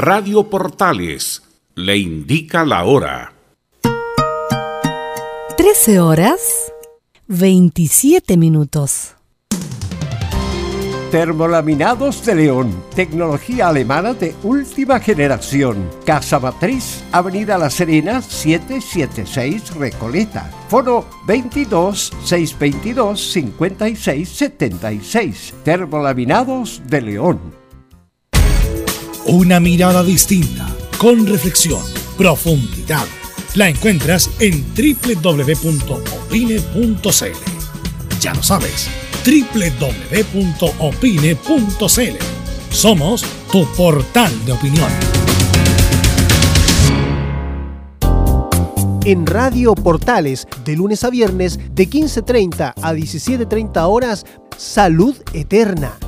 Radio Portales le indica la hora. 13 horas 27 minutos. Termolaminados de León, tecnología alemana de última generación. Casa Matriz, Avenida La Serena, 776 Recoleta. Foro 22 622 56 76. Termolaminados de León. Una mirada distinta, con reflexión, profundidad. La encuentras en www.opine.cl. Ya lo sabes www.opine.cl. Somos tu portal de opinión. En Radio Portales, de lunes a viernes, de 15.30 a 17.30 horas, Salud Eterna.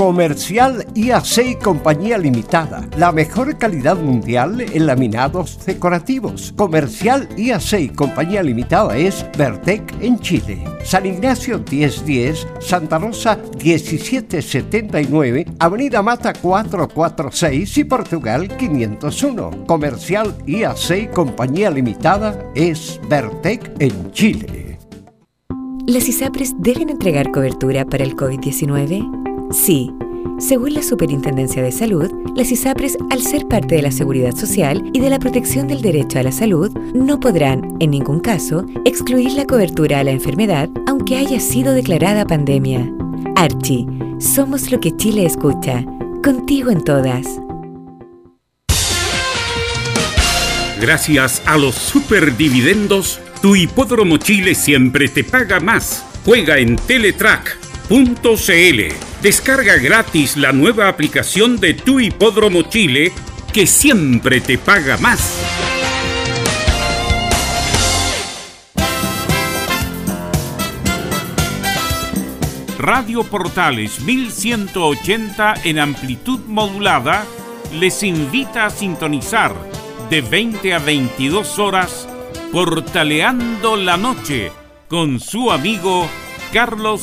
Comercial IAC Compañía Limitada. La mejor calidad mundial en laminados decorativos. Comercial IAC Compañía Limitada es Vertec en Chile. San Ignacio 1010, Santa Rosa 1779, Avenida Mata 446 y Portugal 501. Comercial IAC Compañía Limitada es Vertec en Chile. ¿Las ISAPRES deben entregar cobertura para el COVID-19? Sí. Según la Superintendencia de Salud, las ISAPRES, al ser parte de la seguridad social y de la protección del derecho a la salud, no podrán, en ningún caso, excluir la cobertura a la enfermedad aunque haya sido declarada pandemia. Archie, somos lo que Chile escucha. Contigo en todas. Gracias a los superdividendos, tu hipódromo Chile siempre te paga más. Juega en Teletrack Descarga gratis la nueva aplicación de Tu Hipódromo Chile que siempre te paga más. Radio Portales 1180 en amplitud modulada les invita a sintonizar de 20 a 22 horas Portaleando la Noche con su amigo Carlos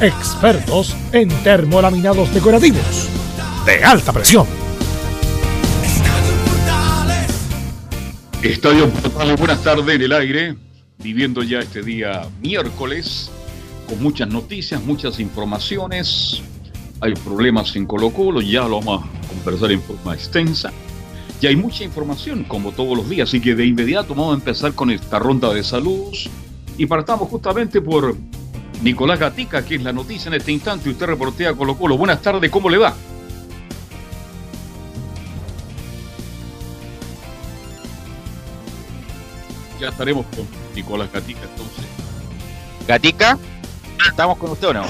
Expertos en termolaminados decorativos de alta presión. Estadio Portales, buenas tardes en el aire, viviendo ya este día miércoles, con muchas noticias, muchas informaciones. Hay problemas en Colo Colo, ya lo vamos a conversar en forma extensa. Y hay mucha información, como todos los días, así que de inmediato vamos a empezar con esta ronda de saludos. Y partamos justamente por Nicolás Gatica, que es la noticia en este instante. Usted reportea Colo Colo. Buenas tardes, ¿cómo le va? Ya estaremos con Nicolás Gatica entonces. Gatica, ¿estamos con usted o no?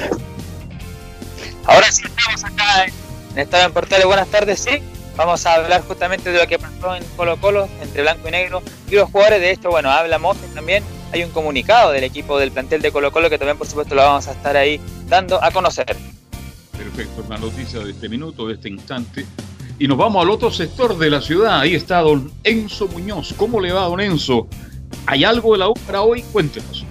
Ahora sí estamos acá en Estado en Portales. Buenas tardes, sí. Vamos a hablar justamente de lo que pasó en Colo Colo entre blanco y negro y los jugadores. De hecho, bueno, habla Moses también. Hay un comunicado del equipo del plantel de Colo Colo que también, por supuesto, lo vamos a estar ahí dando a conocer. Perfecto, una noticia de este minuto, de este instante. Y nos vamos al otro sector de la ciudad. Ahí está don Enzo Muñoz. ¿Cómo le va, don Enzo? ¿Hay algo de la U para hoy? Cuéntenos.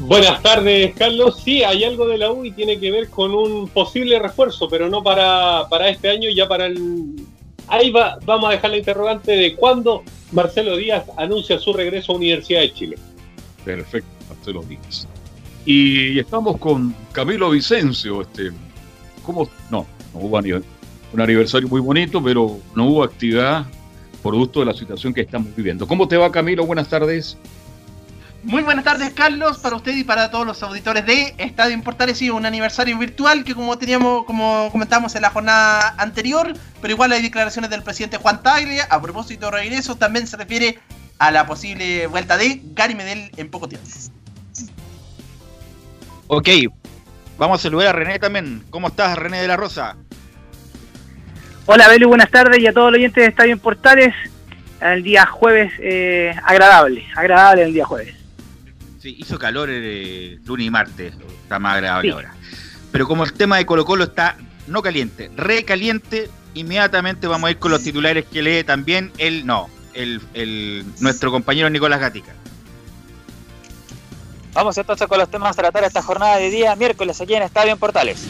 Buenas tardes, Carlos. Sí, hay algo de la U y tiene que ver con un posible refuerzo, pero no para, para este año, ya para el... Ahí va, vamos a dejar la interrogante de cuándo Marcelo Díaz anuncia su regreso a Universidad de Chile. Perfecto, Marcelo Díaz. Y estamos con Camilo Vicencio. Este, ¿Cómo? No, no hubo un aniversario muy bonito, pero no hubo actividad producto de la situación que estamos viviendo. ¿Cómo te va, Camilo? Buenas tardes. Muy buenas tardes, Carlos, para usted y para todos los auditores de Estadio Importales. Sí, un aniversario virtual que como teníamos, como comentamos en la jornada anterior, pero igual hay declaraciones del presidente Juan Tagle a propósito de regreso, también se refiere a la posible vuelta de Gary Medel en poco tiempo. Ok, vamos a saludar a René también. ¿Cómo estás, René de la Rosa? Hola, Belu, buenas tardes y a todos los oyentes de Estadio Portales. El día jueves, eh, agradable, agradable el día jueves. Sí, hizo calor el eh, lunes y martes, está más agradable ahora. Pero como el tema de Colo Colo está no caliente, recaliente, inmediatamente vamos a ir con los titulares que lee también el, no, el, el nuestro compañero Nicolás Gatica. Vamos entonces con los temas a tratar esta jornada de día miércoles aquí en Estadio en Portales.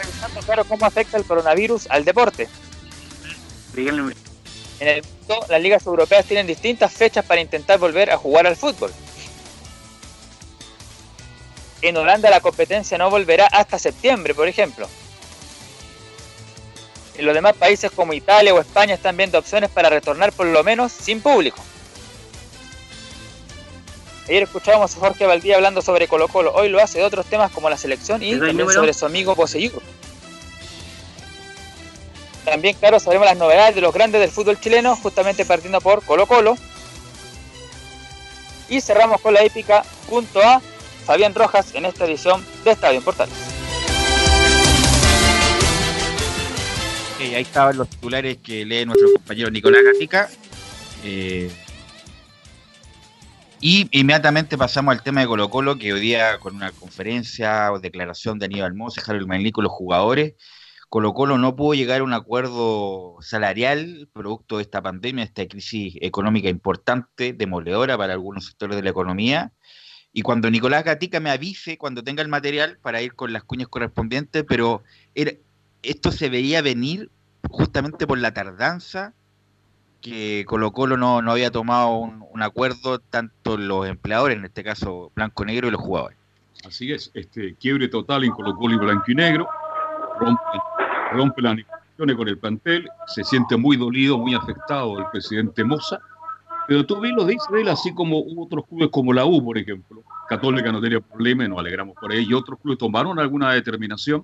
Revisando claro cómo afecta el coronavirus al deporte. Díganme. En el mundo, las ligas europeas tienen distintas fechas para intentar volver a jugar al fútbol. En Holanda la competencia no volverá hasta septiembre, por ejemplo. En los demás países como Italia o España están viendo opciones para retornar por lo menos sin público. Ayer escuchábamos a Jorge Valdía hablando sobre Colo Colo, hoy lo hace de otros temas como la selección y también sobre su amigo Poseyudo. También, claro, sabremos las novedades de los grandes del fútbol chileno, justamente partiendo por Colo Colo. Y cerramos con la épica junto a Fabián Rojas en esta edición de Estadio Portales. Okay, ahí estaban los titulares que lee nuestro compañero Nicolás Gatica. Eh, y inmediatamente pasamos al tema de Colo Colo, que hoy día con una conferencia o declaración de Aníbal Mose, Harold Manlí con los jugadores, Colo Colo no pudo llegar a un acuerdo salarial producto de esta pandemia, esta crisis económica importante, demoledora para algunos sectores de la economía. Y cuando Nicolás Gatica me avise, cuando tenga el material para ir con las cuñas correspondientes, pero era, esto se veía venir justamente por la tardanza que Colo Colo no, no había tomado un, acuerdo, tanto los empleadores, en este caso Blanco Negro, y los jugadores. Así es, este quiebre total en Colo Colo y Blanco y Negro, rompe, rompe las negociaciones con el plantel, se siente muy dolido, muy afectado el presidente Moza, pero tú bien lo dices él, así como otros clubes como la U, por ejemplo, Católica no tenía problema, nos alegramos por ello, y otros clubes tomaron alguna determinación,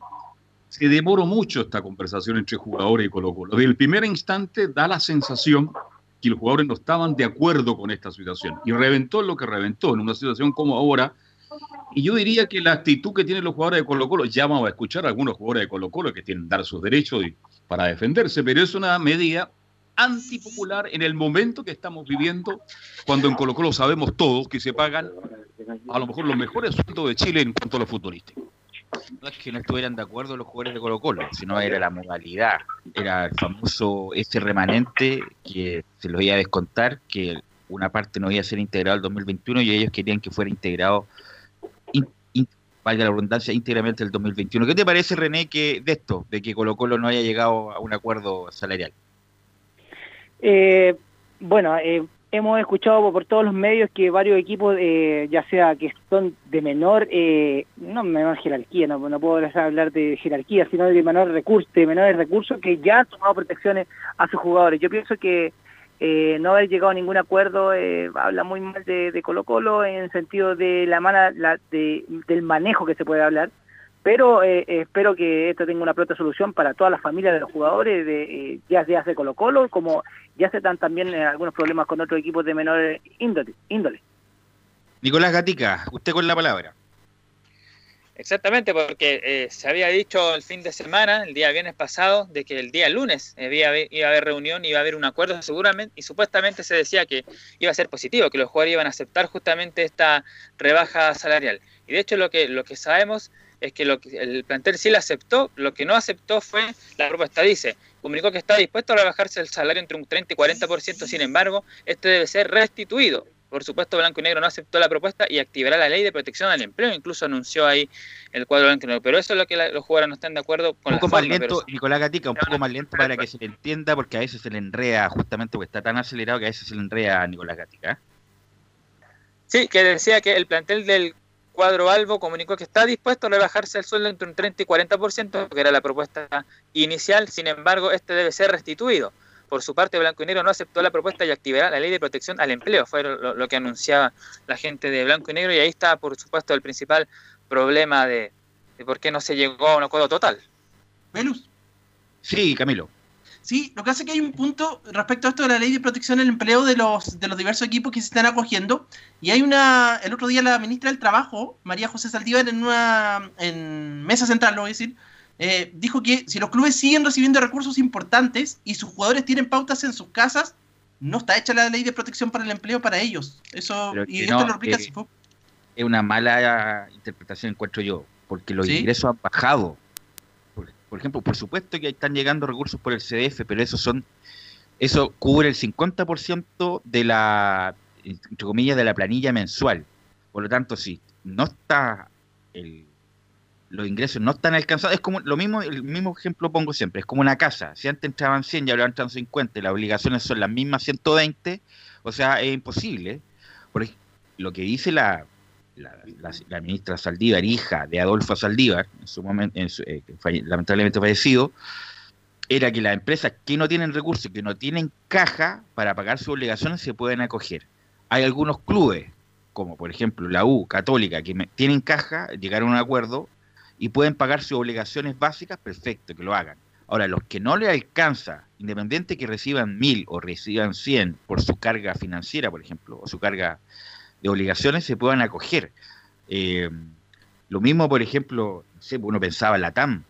se demoró mucho esta conversación entre jugadores y Colo Colo. Desde el primer instante da la sensación que los jugadores no estaban de acuerdo con esta situación. Y reventó lo que reventó en una situación como ahora Y yo diría que la actitud que tienen los jugadores de Colo Colo, ya vamos a escuchar a algunos jugadores de Colo Colo que tienen dar sus derechos y, para defenderse, pero es una medida antipopular en el momento que estamos viviendo, cuando en Colo Colo sabemos todos que se pagan a lo mejor los mejores sueldos de Chile en cuanto a los futbolistas. No es que no estuvieran de acuerdo los jugadores de Colo Colo, sino era la modalidad, era el famoso ese remanente que se los iba a descontar, que una parte no iba a ser integrado el 2021 y ellos querían que fuera integrado, in- in- valga la redundancia, íntegramente el 2021. ¿Qué te parece, René, que de esto, de que Colo Colo no haya llegado a un acuerdo salarial? Eh, bueno, eh, hemos escuchado por todos los medios que varios equipos, eh, ya sea que son de menor, eh, no menor jerarquía, no, no puedo hablar de jerarquía, sino de menor recurso, de menores recursos que ya han tomado protecciones a sus jugadores. Yo pienso que eh, no haber llegado a ningún acuerdo eh, habla muy mal de, Colo Colo en sentido de la mala, la, de, del manejo que se puede hablar. Pero eh, espero que esto tenga una pronta solución para todas las familias de los jugadores, de, eh, ya sea de Colo Colo, como ya se dan también eh, algunos problemas con otros equipos de menor índole. Nicolás Gatica, usted con la palabra. Exactamente, porque eh, se había dicho el fin de semana, el día viernes pasado, de que el día lunes había, iba a haber reunión, iba a haber un acuerdo seguramente, y supuestamente se decía que iba a ser positivo, que los jugadores iban a aceptar justamente esta rebaja salarial. Y de hecho lo que, lo que sabemos es que, lo que el plantel sí la aceptó, lo que no aceptó fue la propuesta, dice, comunicó que está dispuesto a rebajarse el salario entre un 30 y 40%, sin embargo, este debe ser restituido. Por supuesto, Blanco y Negro no aceptó la propuesta y activará la ley de protección al empleo, incluso anunció ahí el cuadro Blanco y Negro. Pero eso es lo que la, los jugadores no están de acuerdo con Un poco la más forma, lento, Nicolás Gatica, un poco más lento para que se le entienda, porque a veces se le enrea, justamente porque está tan acelerado que a veces se le enrea a Nicolás Gatica. Sí, que decía que el plantel del cuadro Albo comunicó que está dispuesto a rebajarse el sueldo entre un 30 y 40%, que era la propuesta inicial, sin embargo, este debe ser restituido. Por su parte, Blanco y Negro no aceptó la propuesta y activará la ley de protección al empleo, fue lo, lo que anunciaba la gente de Blanco y Negro, y ahí está, por supuesto, el principal problema de, de por qué no se llegó a un acuerdo total. Velus. Sí, Camilo. Sí, lo que hace que hay un punto respecto a esto de la ley de protección al empleo de los, de los diversos equipos que se están acogiendo. Y hay una, el otro día la ministra del Trabajo, María José Saldívar, en una en mesa central, lo voy a decir, eh, dijo que si los clubes siguen recibiendo recursos importantes y sus jugadores tienen pautas en sus casas, no está hecha la ley de protección para el empleo para ellos. Eso, y esto no, lo explica eh. Es una mala interpretación, encuentro yo, porque los ¿Sí? ingresos han bajado. Por, por ejemplo, por supuesto que están llegando recursos por el CDF, pero esos son eso cubre el 50% de la, entre comillas, de la planilla mensual. Por lo tanto, si no está el, los ingresos no están alcanzados, es como lo mismo, el mismo ejemplo pongo siempre, es como una casa. Si antes entraban 100 y ahora entran 50 y las obligaciones son las mismas 120, o sea, es imposible. Por lo que dice la, la, ministra Saldívar, hija de Adolfo Saldívar, en su momento, en su- eh, falle- lamentablemente fallecido, era que las empresas que no tienen recursos, que no tienen caja para pagar sus obligaciones, se pueden acoger. Hay algunos clubes, como por ejemplo la U, Católica, que tienen caja, llegaron a un acuerdo y pueden pagar sus obligaciones básicas, perfecto, que lo hagan. Ahora, los que no les alcanza, independiente que reciban mil o reciban cien por su carga financiera, por ejemplo, o su carga de obligaciones, se puedan acoger. Eh, lo mismo, por ejemplo, uno pensaba en la TAM,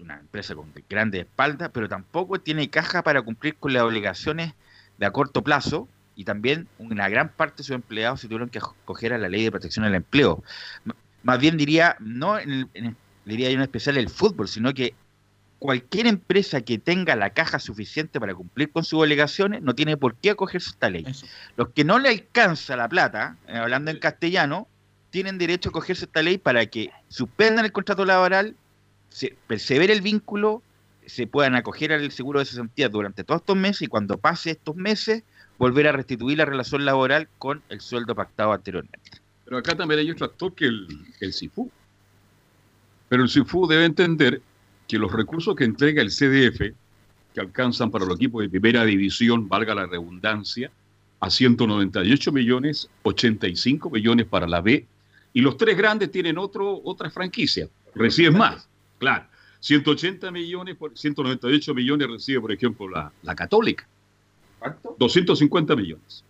una empresa con grandes espaldas, pero tampoco tiene caja para cumplir con las obligaciones de a corto plazo y también una gran parte de sus empleados se tuvieron que acoger a la ley de protección del empleo. Más bien diría, no en el- en diría yo en especial el fútbol, sino que cualquier empresa que tenga la caja suficiente para cumplir con sus obligaciones no tiene por qué acogerse a esta ley. Los que no le alcanza la plata, eh, hablando en castellano, tienen derecho a acogerse a esta ley para que suspendan el contrato laboral, se persevere el vínculo, se puedan acoger al seguro de cesantía durante todos estos meses y cuando pase estos meses volver a restituir la relación laboral con el sueldo pactado anteriormente. Pero acá también hay otro actor que el, el CIFU. Pero el CIFU debe entender que los recursos que entrega el CDF, que alcanzan para los equipos de primera división, valga la redundancia, a 198 millones, 85 millones para la B, y los tres grandes tienen otro, otra franquicia, reciben más, claro. 180 millones, por, 198 millones recibe, por ejemplo, la, la Católica. ¿Cuánto? 250 millones.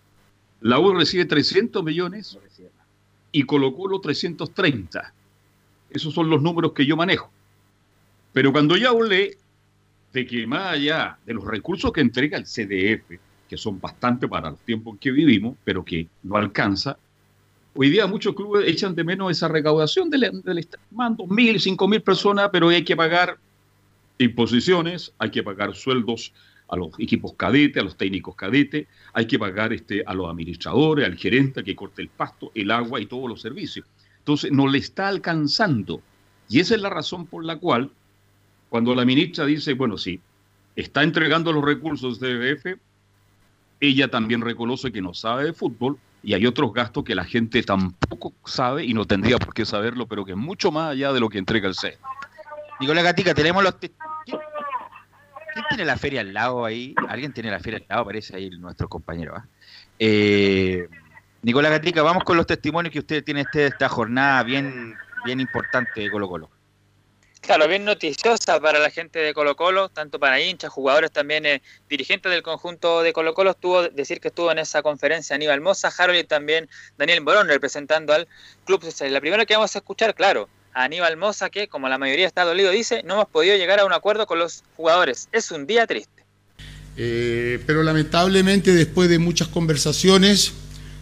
La U recibe 300 millones y Colo Colo 330. Esos son los números que yo manejo. Pero cuando ya hablé de que más allá de los recursos que entrega el CDF, que son bastante para los tiempos que vivimos, pero que no alcanza, hoy día muchos clubes echan de menos esa recaudación del, del mando, mil, cinco mil personas, pero hay que pagar imposiciones, hay que pagar sueldos a los equipos cadete, a los técnicos cadete, hay que pagar este, a los administradores, al gerente que corte el pasto, el agua y todos los servicios. Entonces, no le está alcanzando. Y esa es la razón por la cual, cuando la ministra dice, bueno, sí, está entregando los recursos de EBF, ella también reconoce que no sabe de fútbol y hay otros gastos que la gente tampoco sabe y no tendría por qué saberlo, pero que es mucho más allá de lo que entrega el C. Nicolás Gatica, tenemos los... ¿Quién tiene la feria al lado ahí? Alguien tiene la feria al lado, parece ahí nuestro compañero. ¿ah? Eh, Nicolás Gatica, vamos con los testimonios que usted tiene este, esta jornada bien, bien importante de Colo Colo. Claro, bien noticiosa para la gente de Colo Colo, tanto para hinchas, jugadores también, eh, dirigentes del conjunto de Colo Colo, estuvo decir que estuvo en esa conferencia Aníbal Moza, Harold y también Daniel Morón representando al club. La primera que vamos a escuchar, claro, a Aníbal Moza, que como la mayoría está dolido, dice, no hemos podido llegar a un acuerdo con los jugadores. Es un día triste. Eh, pero lamentablemente después de muchas conversaciones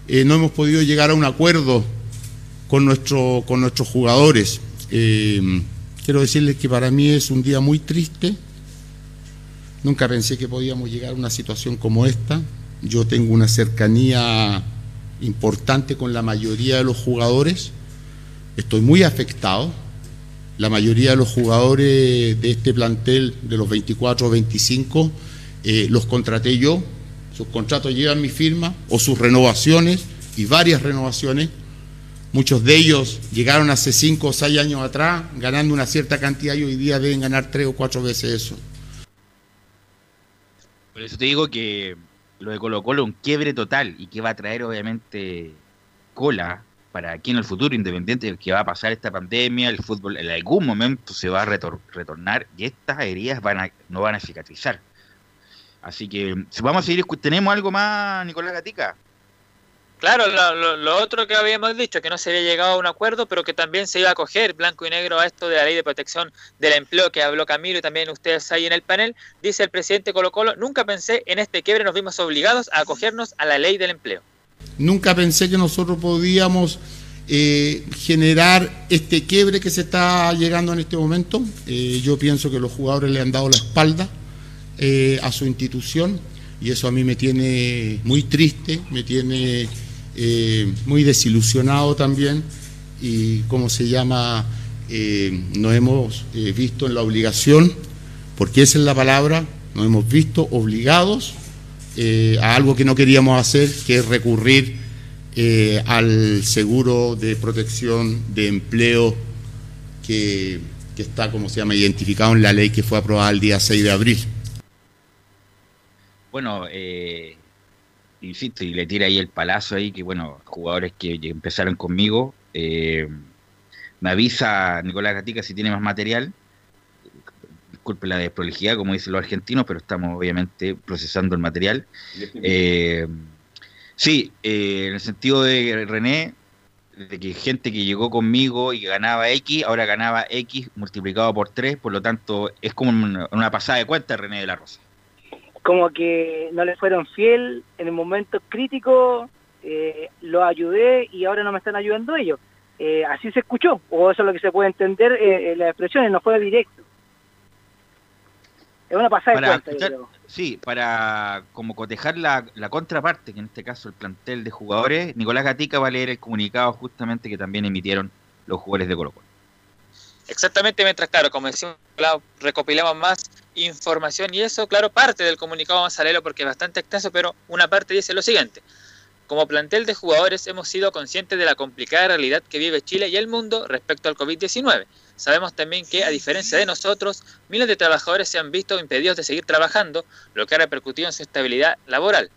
eh, no hemos podido llegar a un acuerdo con, nuestro, con nuestros jugadores. Eh, quiero decirles que para mí es un día muy triste. Nunca pensé que podíamos llegar a una situación como esta. Yo tengo una cercanía importante con la mayoría de los jugadores. Estoy muy afectado. La mayoría de los jugadores de este plantel, de los 24 o 25, eh, los contraté yo. Sus contratos llevan mi firma o sus renovaciones y varias renovaciones. Muchos de ellos llegaron hace 5 o 6 años atrás ganando una cierta cantidad y hoy día deben ganar 3 o 4 veces eso. Por eso te digo que lo de Colo Colo un quiebre total y que va a traer obviamente cola para aquí en el futuro, independiente de que va a pasar esta pandemia, el fútbol en algún momento se va a retornar y estas heridas van a, no van a cicatrizar. Así que vamos a seguir, ¿tenemos algo más, Nicolás Gatica? Claro, lo, otro que habíamos dicho, que no se había llegado a un acuerdo, pero que también se iba a coger blanco y negro a esto de la ley de protección del empleo que habló Camilo y también ustedes ahí en el panel, dice el presidente Colo Colo, nunca pensé en este quiebre, nos vimos obligados a acogernos a la ley del empleo. Nunca pensé que nosotros podíamos eh, generar este quiebre que se está llegando en este momento. Eh, yo pienso que los jugadores le han dado la espalda eh, a su institución y eso a mí me tiene muy triste, me tiene muy desilusionado también y como se llama, nos hemos visto en la obligación, porque esa es la palabra, nos hemos visto obligados eh, a algo que no queríamos hacer, que es recurrir eh, al seguro de protección de empleo que, está, como se llama, identificado en la ley que fue aprobada el día 6 de abril. Bueno, eh, insisto, y le tira ahí el palazo ahí, que bueno, jugadores que empezaron conmigo, me avisa Nicolás Gatica si tiene más material, disculpe la desprolijidad, como dicen los argentinos, pero estamos obviamente procesando el material. Eh, sí, eh, en el sentido de René, de que gente que llegó conmigo y ganaba X, ahora ganaba X multiplicado por 3, por lo tanto es como una, pasada de cuenta René de la Rosa. Como que no le fueron fiel en el momento crítico, eh, lo ayudé y ahora no me están ayudando ellos. Eh, así se escuchó, o eso es lo que se puede entender en las expresiones, no fue directo. Es una pasada de cuenta, Sí, para como cotejar la, contraparte, que en este caso el plantel de jugadores, Nicolás Gatica va a leer el comunicado justamente que también emitieron los jugadores de Colo Colo. Exactamente, mientras, claro, como decimos, recopilamos más información y eso, claro, parte del comunicado vamos a leerlo porque es bastante extenso, pero una parte dice lo siguiente. Como plantel de jugadores hemos sido conscientes de la complicada realidad que vive Chile y el mundo respecto al COVID-19 Sabemos también que, a diferencia de nosotros, miles de trabajadores se han visto impedidos de seguir trabajando, lo que ha repercutido en su estabilidad laboral.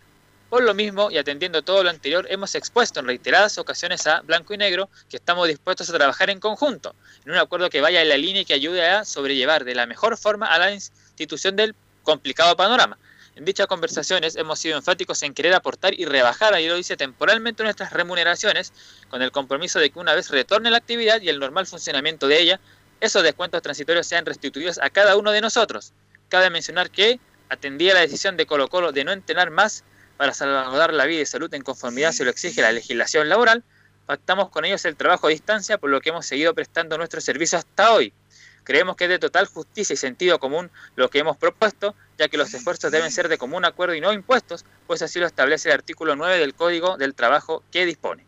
Por lo mismo, y atendiendo todo lo anterior, hemos expuesto en reiteradas ocasiones a Blanco y Negro que estamos dispuestos a trabajar en conjunto, en un acuerdo que vaya en la línea y que ayude a sobrellevar de la mejor forma a la institución del complicado panorama. En dichas conversaciones hemos sido enfáticos en querer aportar y rebajar, lo dice, temporalmente nuestras remuneraciones, con el compromiso de que una vez retorne la actividad y el normal funcionamiento de ella, esos descuentos transitorios sean restituidos a cada uno de nosotros. Cabe mencionar que atendía la decisión de Colo Colo de no entrenar más para salvaguardar la vida y salud en conformidad si lo exige la legislación laboral, pactamos con ellos el trabajo a distancia, por lo que hemos seguido prestando nuestro servicio hasta hoy. Creemos que es de total justicia y sentido común lo que hemos propuesto, ya que los esfuerzos deben ser de común acuerdo y no impuestos, pues así lo establece el artículo 9 del Código del Trabajo que dispone.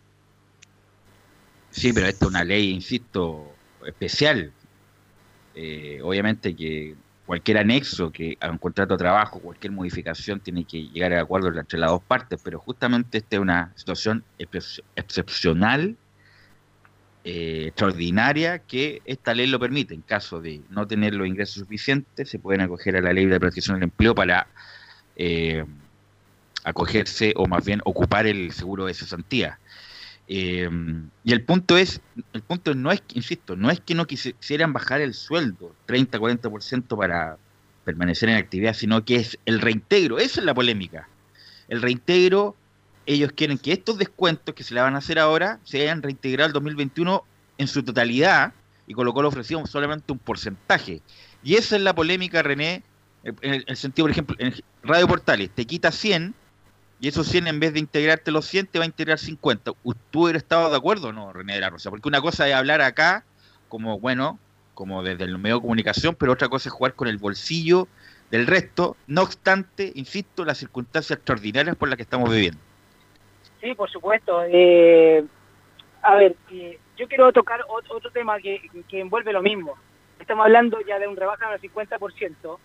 Sí, pero esta es una ley, insisto, especial. Eh, obviamente que cualquier anexo que a un contrato de trabajo, cualquier modificación tiene que llegar a acuerdo entre las dos partes, pero justamente esta es una situación excepcional, eh, extraordinaria, que esta ley lo permite. En caso de no tener los ingresos suficientes, se pueden acoger a la ley de protección del empleo para eh, acogerse o más bien ocupar el seguro de cesantía. Eh, y el punto es, el punto no es, insisto, no es que no quisieran bajar el sueldo 30, 40% para permanecer en actividad, sino que es el reintegro, esa es la polémica. El reintegro, ellos quieren que estos descuentos que se le van a hacer ahora se hayan reintegrado al 2021 en su totalidad y con lo cual ofrecíamos solamente un porcentaje. Y esa es la polémica, René, en el, sentido, por ejemplo, en Radio Portales, te quita 100 y esos 100 en vez de integrarte los 100 te va a integrar 50. ¿Tú hubieras estado de acuerdo o no, René de la Rosa? Porque una cosa es hablar acá como, bueno, como desde el medio de comunicación, pero otra cosa es jugar con el bolsillo del resto, no obstante, insisto, las circunstancias extraordinarias por las que estamos viviendo. Sí, por supuesto. Eh, a ver, eh, yo quiero tocar otro, tema que, envuelve lo mismo. Estamos hablando ya de un rebaja del 50%,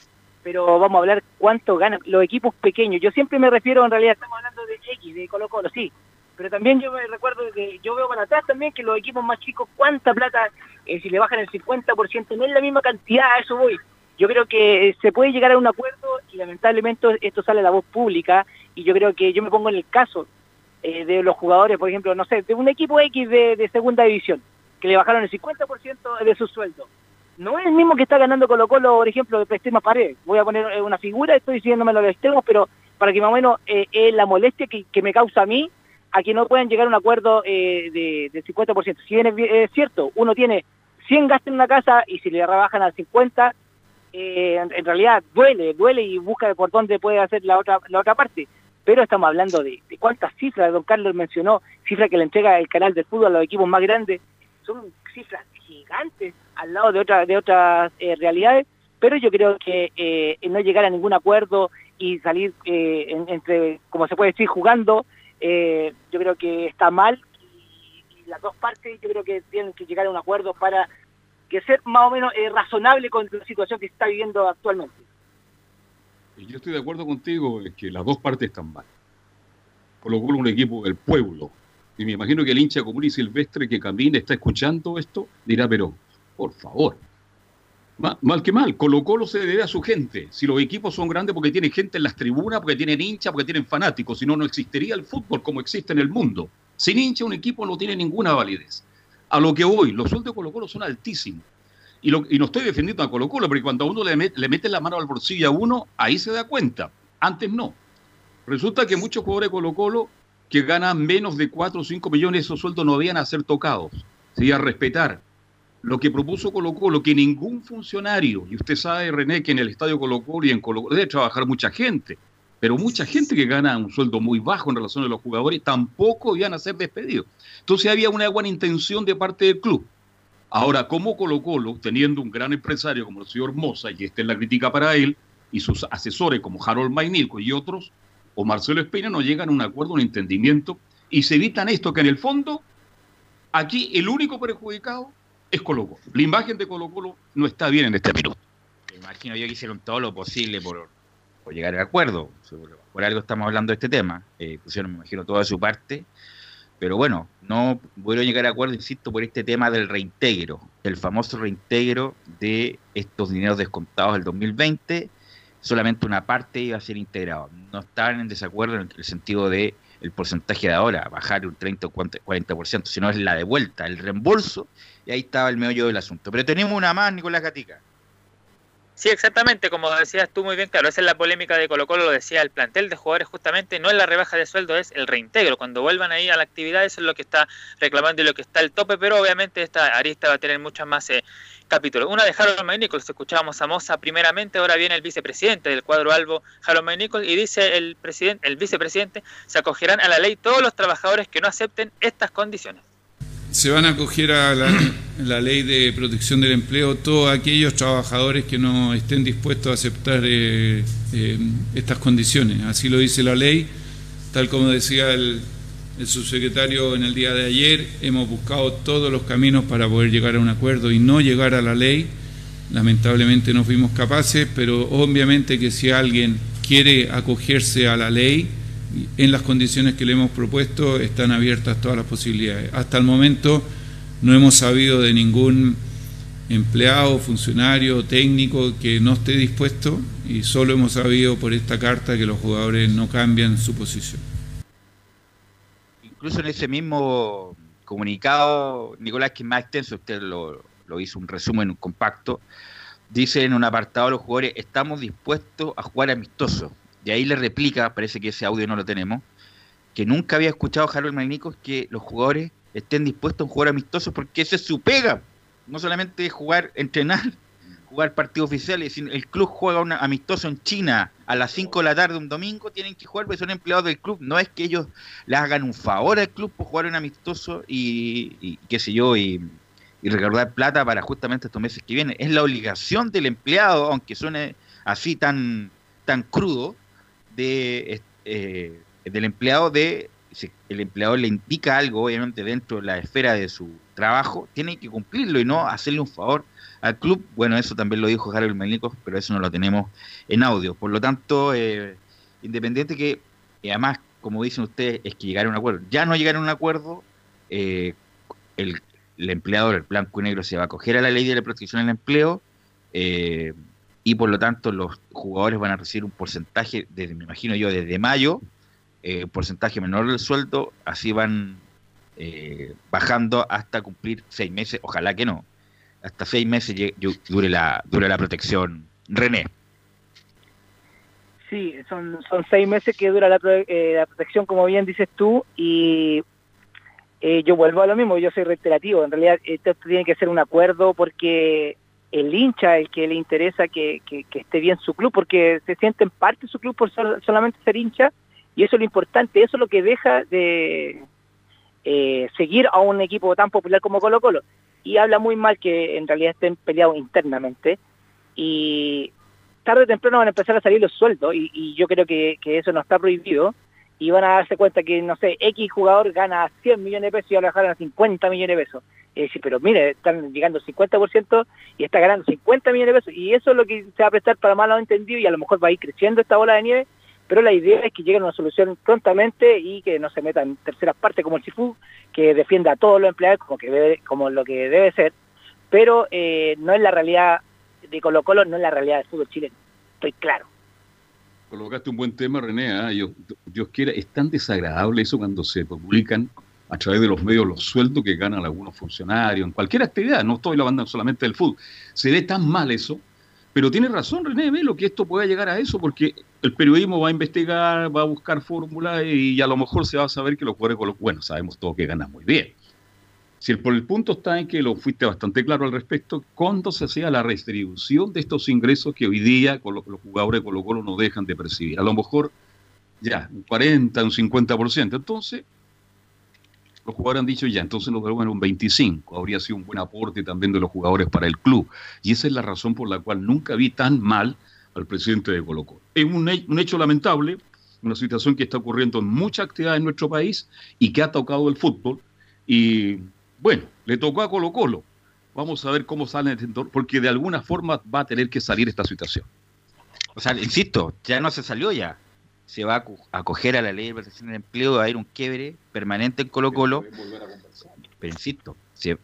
pero vamos a hablar cuánto ganan los equipos pequeños. Yo siempre me refiero, en realidad, estamos hablando de X, de Colo Colo, sí, pero también yo me recuerdo que yo veo para atrás también que los equipos más chicos, cuánta plata, eh, si le bajan el 50%, no es la misma cantidad, a eso voy. Yo creo que eh, se puede llegar a un acuerdo y lamentablemente esto sale a la voz pública y yo creo que yo me pongo en el caso eh, de los jugadores, por ejemplo, no sé, de un equipo X de, de segunda división, que le bajaron el 50% de su sueldo no es el mismo que está ganando Colo Colo, por ejemplo, de extremas pared. Voy a poner eh, una figura, estoy diciéndome los extremos, pero para que más o menos eh, es la molestia que, me causa a mí a que no puedan llegar a un acuerdo eh, de, del 50%. Si bien es, cierto, uno tiene 100 gastos en una casa y si le rebajan al 50, en, realidad duele, duele y busca por dónde puede hacer la otra, la otra parte. Pero estamos hablando de, de cuántas cifras, don Carlos mencionó, cifras que le entrega el canal del fútbol a los equipos más grandes, son cifras gigantes al lado de, otra, de otras eh, realidades, pero yo creo que eh, no llegar a ningún acuerdo y salir eh, entre, como se puede decir, jugando, yo creo que está mal y, las dos partes yo creo que tienen que llegar a un acuerdo para que ser más o menos razonable con la situación que se está viviendo actualmente. Yo estoy de acuerdo contigo en que las dos partes están mal. Por lo cual un equipo del pueblo, y me imagino que el hincha común y silvestre que camina está escuchando esto, dirá, pero por favor. Mal, que mal, Colo Colo se debe a su gente. Si los equipos son grandes porque tienen gente en las tribunas, porque tienen hinchas, porque tienen fanáticos, si no, no existiría el fútbol como existe en el mundo. Sin hincha un equipo no tiene ninguna validez. A lo que voy, los sueldos de Colo Colo son altísimos. Y, lo, no estoy defendiendo a Colo Colo, porque cuando a uno le, le mete la mano al bolsillo a uno, ahí se da cuenta. Antes no. Resulta que muchos jugadores de Colo Colo que ganan menos de 4 o 5 millones, esos sueldos no habían a ser tocados. Se respetar lo que propuso Colo Colo, que ningún funcionario, y usted sabe, René, que en el estadio Colo Colo y en Colo Colo debe trabajar mucha gente, pero mucha gente que gana un sueldo muy bajo en relación a los jugadores tampoco iban a ser despedidos. Entonces había una buena intención de parte del club. Ahora, como Colo Colo, teniendo un gran empresario como el señor Moza, y esta es la crítica para él, y sus asesores como Harold Maynilco y otros, o Marcelo Espina, no llegan a un acuerdo, un entendimiento, y se evitan esto que en el fondo, aquí el único perjudicado es Colo Colo. La imagen de Colo Colo no está bien en este minuto. Me imagino yo que hicieron todo lo posible por, llegar al acuerdo. Por algo estamos hablando de este tema. Eh, pusieron, me imagino, toda su parte. Pero bueno, no pudieron llegar a acuerdo, insisto, por este tema del reintegro, el famoso reintegro de estos dineros descontados del 2020. Solamente una parte iba a ser integrado. No estaban en desacuerdo en el sentido de el porcentaje de ahora, bajar un 30 o 40%, sino es la de vuelta, el reembolso, y ahí estaba el meollo del asunto. Pero tenemos una más, Nicolás Gatica. Sí, exactamente, como decías tú muy bien, claro, esa es la polémica de Colo Colo, lo decía el plantel de jugadores justamente, no es la rebaja de sueldo, es el reintegro, cuando vuelvan ahí a la actividad, eso es lo que está reclamando y lo que está el tope, pero obviamente esta arista va a tener muchas más eh, capítulos. Una de Harold Maynichols, escuchábamos a Moza primeramente, ahora viene el vicepresidente del cuadro Albo, Harold Maynichols, y dice el, presidente, el vicepresidente, se acogerán a la ley todos los trabajadores que no acepten estas condiciones se van a acoger a la, ley de protección del empleo todos aquellos trabajadores que no estén dispuestos a aceptar eh, eh, estas condiciones. Así lo dice la ley, tal como decía el, el, subsecretario en el día de ayer, hemos buscado todos los caminos para poder llegar a un acuerdo y no llegar a la ley. Lamentablemente no fuimos capaces, pero obviamente que si alguien quiere acogerse a la ley, en las condiciones que le hemos propuesto están abiertas todas las posibilidades. Hasta el momento no hemos sabido de ningún empleado, funcionario, técnico que no esté dispuesto y solo hemos sabido por esta carta que los jugadores no cambian su posición. Incluso en ese mismo comunicado, Nicolás, que es más extenso, usted lo, hizo un resumen un compacto, dice en un apartado los jugadores, estamos dispuestos a jugar amistoso y ahí le replica, parece que ese audio no lo tenemos, que nunca había escuchado Harold Magnicos que los jugadores estén dispuestos a jugar amistosos porque ese es su pega. No solamente jugar, entrenar, jugar partido oficial, si el club juega un amistoso en China a las 5 de la tarde un domingo, tienen que jugar porque son empleados del club. No es que ellos le hagan un favor al club por jugar un amistoso y, qué sé yo, y, y recordar plata para justamente estos meses que vienen. Es la obligación del empleado, aunque suene así tan, tan crudo, de, eh, del empleado de si el empleador le indica algo, obviamente dentro de la esfera de su trabajo, tiene que cumplirlo y no hacerle un favor al club. Bueno, eso también lo dijo Harold Melnicos, pero eso no lo tenemos en audio. Por lo tanto, eh, independiente que, además, como dicen ustedes, es que llegar a un acuerdo. Ya no llegar a un acuerdo, eh, el, el, empleador, el blanco y negro, se va a acoger a la ley de la protección del empleo. Eh, y por lo tanto los jugadores van a recibir un porcentaje, desde, me imagino yo, desde mayo, eh, porcentaje menor del sueldo, así van eh, bajando hasta cumplir seis meses, ojalá que no, hasta seis meses dure la, dure la protección. René. Sí, son, son seis meses que dura la, eh, la protección, como bien dices tú, y yo vuelvo a lo mismo, yo soy reiterativo, en realidad esto tiene que ser un acuerdo porque el hincha el que le interesa que, esté bien su club, porque se siente en parte su club por solamente ser hincha, y eso es lo importante, eso es lo que deja de eh, seguir a un equipo tan popular como Colo Colo. Y habla muy mal que en realidad estén peleados internamente, y tarde o temprano van a empezar a salir los sueldos, y, yo creo que, eso no está prohibido, y van a darse cuenta que, no sé, X jugador gana 100 millones de pesos y ahora a 50 millones de pesos y decir, pero mire, están llegando al 50% y está ganando 50 millones de pesos, y eso es lo que se va a prestar para malos entendidos y a lo mejor va a ir creciendo esta bola de nieve, pero la idea es que lleguen a una solución prontamente y que no se metan terceras partes como el CIFU, que defienda a todos los empleados como, que como lo que debe ser, pero eh, no es la realidad de Colo Colo, no es la realidad del fútbol chileno, estoy claro. Colocaste un buen tema, René. ¿ah? Dios, Dios quiera, es tan desagradable eso cuando se publican a través de los medios los sueldos que ganan algunos funcionarios en cualquier actividad, no estoy banda solamente del fútbol. Se ve tan mal eso, pero tiene razón René Velo que esto pueda llegar a eso porque el periodismo va a investigar, va a buscar fórmulas y a lo mejor se va a saber que los jugadores, bueno, sabemos todos que ganan muy bien. Si el, por el punto está en que lo fuiste bastante claro al respecto, cuando se hacía la redistribución de estos ingresos que hoy día con los, jugadores de Colo Colo no dejan de percibir. A lo mejor ya, un 40, un 50%. Entonces, los jugadores han dicho ya, entonces nos devuelven un 25, habría sido un buen aporte también de los jugadores para el club. Y esa es la razón por la cual nunca vi tan mal al presidente de Colo Colo. Es un, un hecho lamentable, una situación que está ocurriendo en mucha actividad en nuestro país y que ha tocado el fútbol. Y bueno, le tocó a Colo Colo. Vamos a ver cómo sale, porque de alguna forma va a tener que salir esta situación. O sea, insisto, ya no se salió ya se va a acoger a la ley de protección del empleo, va a haber un quiebre permanente en Colo Colo. Pero insisto, se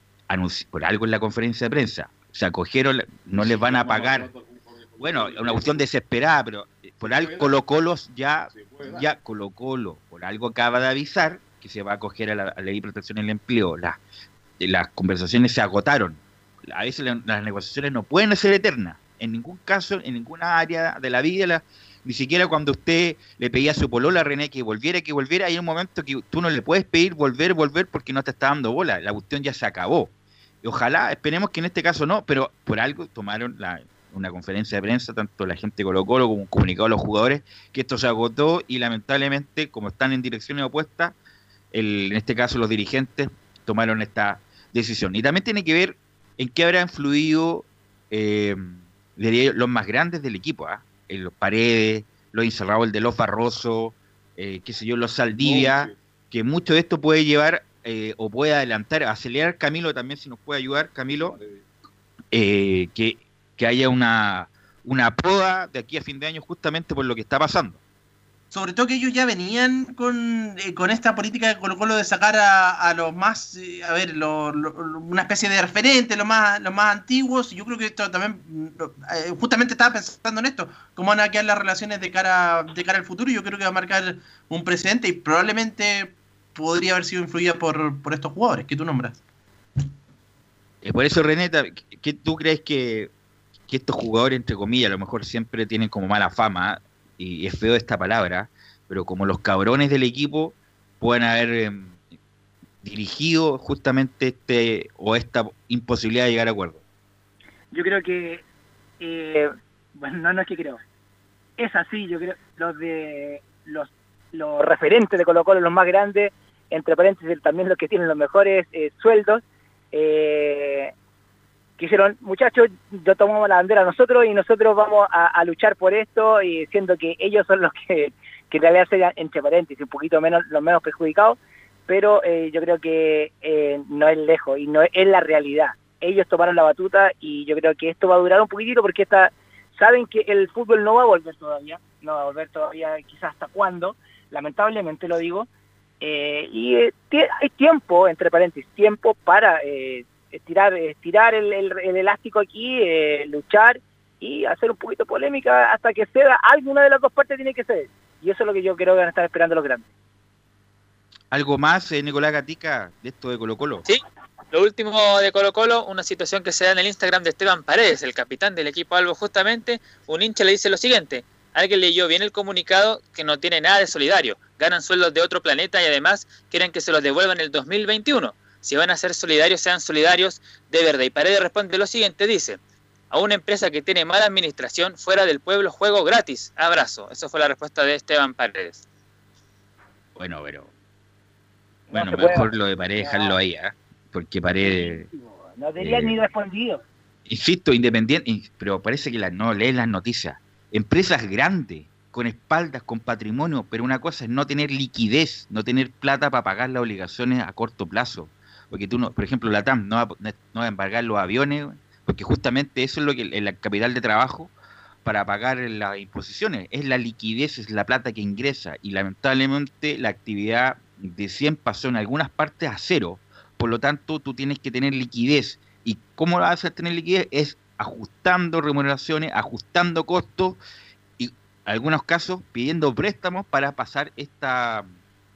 por algo en la conferencia de prensa, se acogieron, no les van a pagar. Bueno, una cuestión desesperada, pero eh, por algo Colo Colo ya, ya Colo Colo, por algo acaba de avisar que se va a acoger a la, ley de protección del empleo. las conversaciones se agotaron. A veces las negociaciones no pueden ser eternas en ningún caso, en ninguna área de la vida, ni siquiera cuando usted le pedía a su polola René que volviera, que volviera, hay un momento que tú no le puedes pedir volver, volver porque no te está dando bola, la cuestión ya se acabó. Y ojalá, esperemos que en este caso no, pero por algo tomaron la, una conferencia de prensa, tanto la gente de Colo Colo como un comunicado a los jugadores, que esto se agotó y lamentablemente, como están en direcciones opuestas, el, en este caso los dirigentes tomaron esta decisión. Y también tiene que ver en qué habrá influido eh, los más grandes del equipo, ¿ah? En los Paredes, los el de los Barroso, eh, qué sé yo, los Saldivia, que mucho de esto puede llevar eh, o puede adelantar, acelerar Camilo también, si nos puede ayudar, Camilo, eh, que que haya una, una poda de aquí a fin de año justamente por lo que está pasando. Sobre todo que ellos ya venían con, eh, con esta política de Colo Colo de sacar a, los más, eh, a ver, una especie de referente, los más, los más antiguos. Yo creo que esto también, eh, justamente estaba pensando en esto, cómo van a quedar las relaciones de cara, de cara al futuro. Yo creo que va a marcar un precedente y probablemente podría haber sido influida por, por estos jugadores que tú nombras. por eso, Reneta, ¿qué tú crees que que estos jugadores, entre comillas, a lo mejor siempre tienen como mala fama, y es feo esta palabra, pero como los cabrones del equipo pueden haber em, dirigido justamente este o esta imposibilidad de llegar a acuerdo. Yo creo que, eh, bueno, no, no es que creo, es así, yo creo, los de los, los referentes de Colo Colo, los más grandes, entre paréntesis también los que tienen los mejores eh, sueldos, eh, que dijeron, muchachos, yo tomamos la bandera nosotros y nosotros vamos a, luchar por esto, y siendo que ellos son los que, que en realidad serían, entre paréntesis, un poquito menos, los menos perjudicados, pero eh, yo creo que eh, no es lejos y no es, la realidad. Ellos tomaron la batuta y yo creo que esto va a durar un poquitito porque esta, saben que el fútbol no va a volver todavía, no va a volver todavía quizás hasta cuándo, lamentablemente lo digo, eh, y hay tiempo, entre paréntesis, tiempo para estirar, estirar el, elástico aquí, eh, luchar y hacer un poquito polémica hasta que ceda. Alguna de las dos partes tiene que ceder. Y eso es lo que yo creo que van a estar esperando los grandes. ¿Algo más, eh, Nicolás Gatica, de esto de Colo Colo? Sí, lo último de Colo Colo, una situación que se da en el Instagram de Esteban Paredes, el capitán del equipo Albo, justamente, un hincha le dice lo siguiente, alguien leyó bien el comunicado que no tiene nada de solidario, ganan sueldos de otro planeta y además quieren que se los devuelvan en el 2021 si van a ser solidarios, sean solidarios de verdad. Y Paredes responde lo siguiente, dice, a una empresa que tiene mala administración, fuera del pueblo, juego gratis. Abrazo. Esa fue la respuesta de Esteban Paredes. Bueno, pero... Bueno, mejor lo de Paredes dejarlo ahí, ¿eh? porque Paredes... No debería ni respondido. Insisto, independiente, pero parece que la, no lee las noticias. Empresas grandes, con espaldas, con patrimonio, pero una cosa es no tener liquidez, no tener plata para pagar las obligaciones a corto plazo porque tú, no, por ejemplo, la TAM no va, a embargar los aviones, porque justamente eso es lo que es la capital de trabajo para pagar las imposiciones, es la liquidez, es la plata que ingresa, y lamentablemente la actividad de 100 pasó en algunas partes a cero, por lo tanto tú tienes que tener liquidez, y cómo vas a tener liquidez es ajustando remuneraciones, ajustando costos, y en algunos casos pidiendo préstamos para pasar esta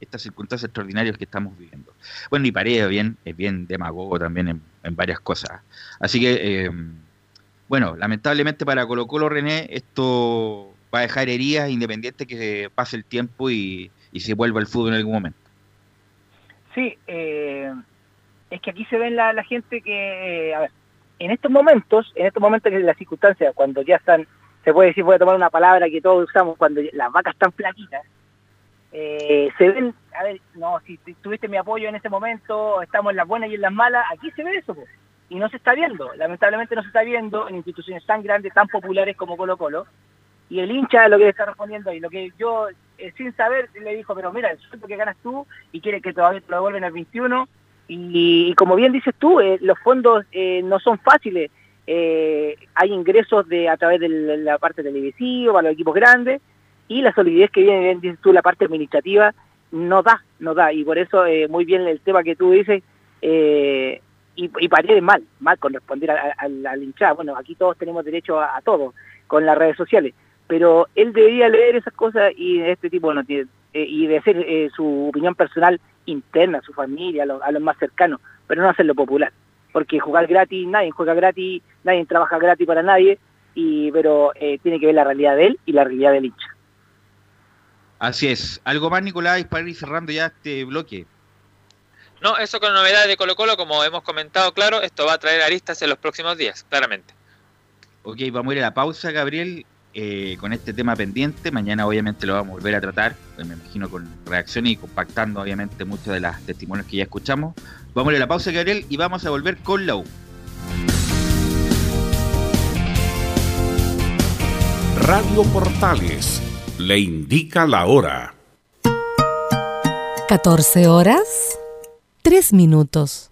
estas circunstancias extraordinarias que estamos viviendo. Bueno, y Paredes bien, es bien demagogo también en, varias cosas. Así que, eh, bueno, lamentablemente para Colo Colo René, esto va a dejar heridas independientes que pase el tiempo y, se vuelva el fútbol en algún momento. Sí, eh, es que aquí se ve la, la gente que, eh, a ver, en estos momentos, en estos momentos en las circunstancias, cuando ya están, se puede decir, voy a tomar una palabra que todos usamos, cuando las vacas están flaquitas, eh, se ven, a ver, no, si tuviste mi apoyo en ese momento, estamos en las buenas y en las malas, aquí se ve eso, y no se está viendo, lamentablemente no se está viendo en instituciones tan grandes, tan populares como Colo Colo, y el hincha lo que está respondiendo y lo que yo, eh, sin saber, le dijo, pero mira, el sueldo que ganas tú y quiere que todavía te lo devuelven al 21, y, como bien dices tú, eh, los fondos no son fáciles, hay ingresos de a través de la parte televisiva para los equipos grandes, y la solidez que viene, dices tú, la parte administrativa, no da, no da, y por eso eh, muy bien el tema que tú dices, eh, y, y mal, mal con responder hinchada, bueno, aquí todos tenemos derecho a, todo, con las redes sociales, pero él debería leer esas cosas y este tipo eh, y de hacer su opinión personal interna, a su familia, a, los más cercanos, pero no hacerlo popular, porque jugar gratis, nadie juega gratis, nadie trabaja gratis para nadie, y pero tiene que ver la realidad de él y la realidad del hincha. Así es. ¿Algo más, Nicolás, para ir cerrando ya este bloque? No, eso con novedades de Colo Colo, como hemos comentado, claro, esto va a traer aristas en los próximos días, claramente. Ok, vamos a ir a la pausa, Gabriel, eh, con este tema pendiente. Mañana obviamente lo vamos a volver a tratar, pues me imagino con reacciones y compactando obviamente muchos de los testimonios que ya escuchamos. Vamos a ir a la pausa, Gabriel, y vamos a volver con la U. Radio Portales le indica la hora. 14 horas, 3 minutos.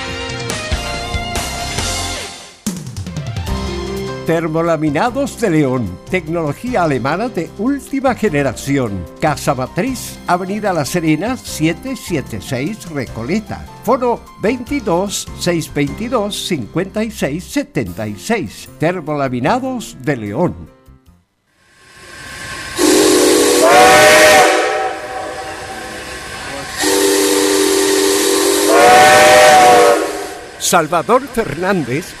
Termolaminados de León, tecnología alemana de última generación. Casa Matriz, Avenida La Serena, 776 Recoleta. Foro 22 622 56 76. Termolaminados de León. Salvador Fernández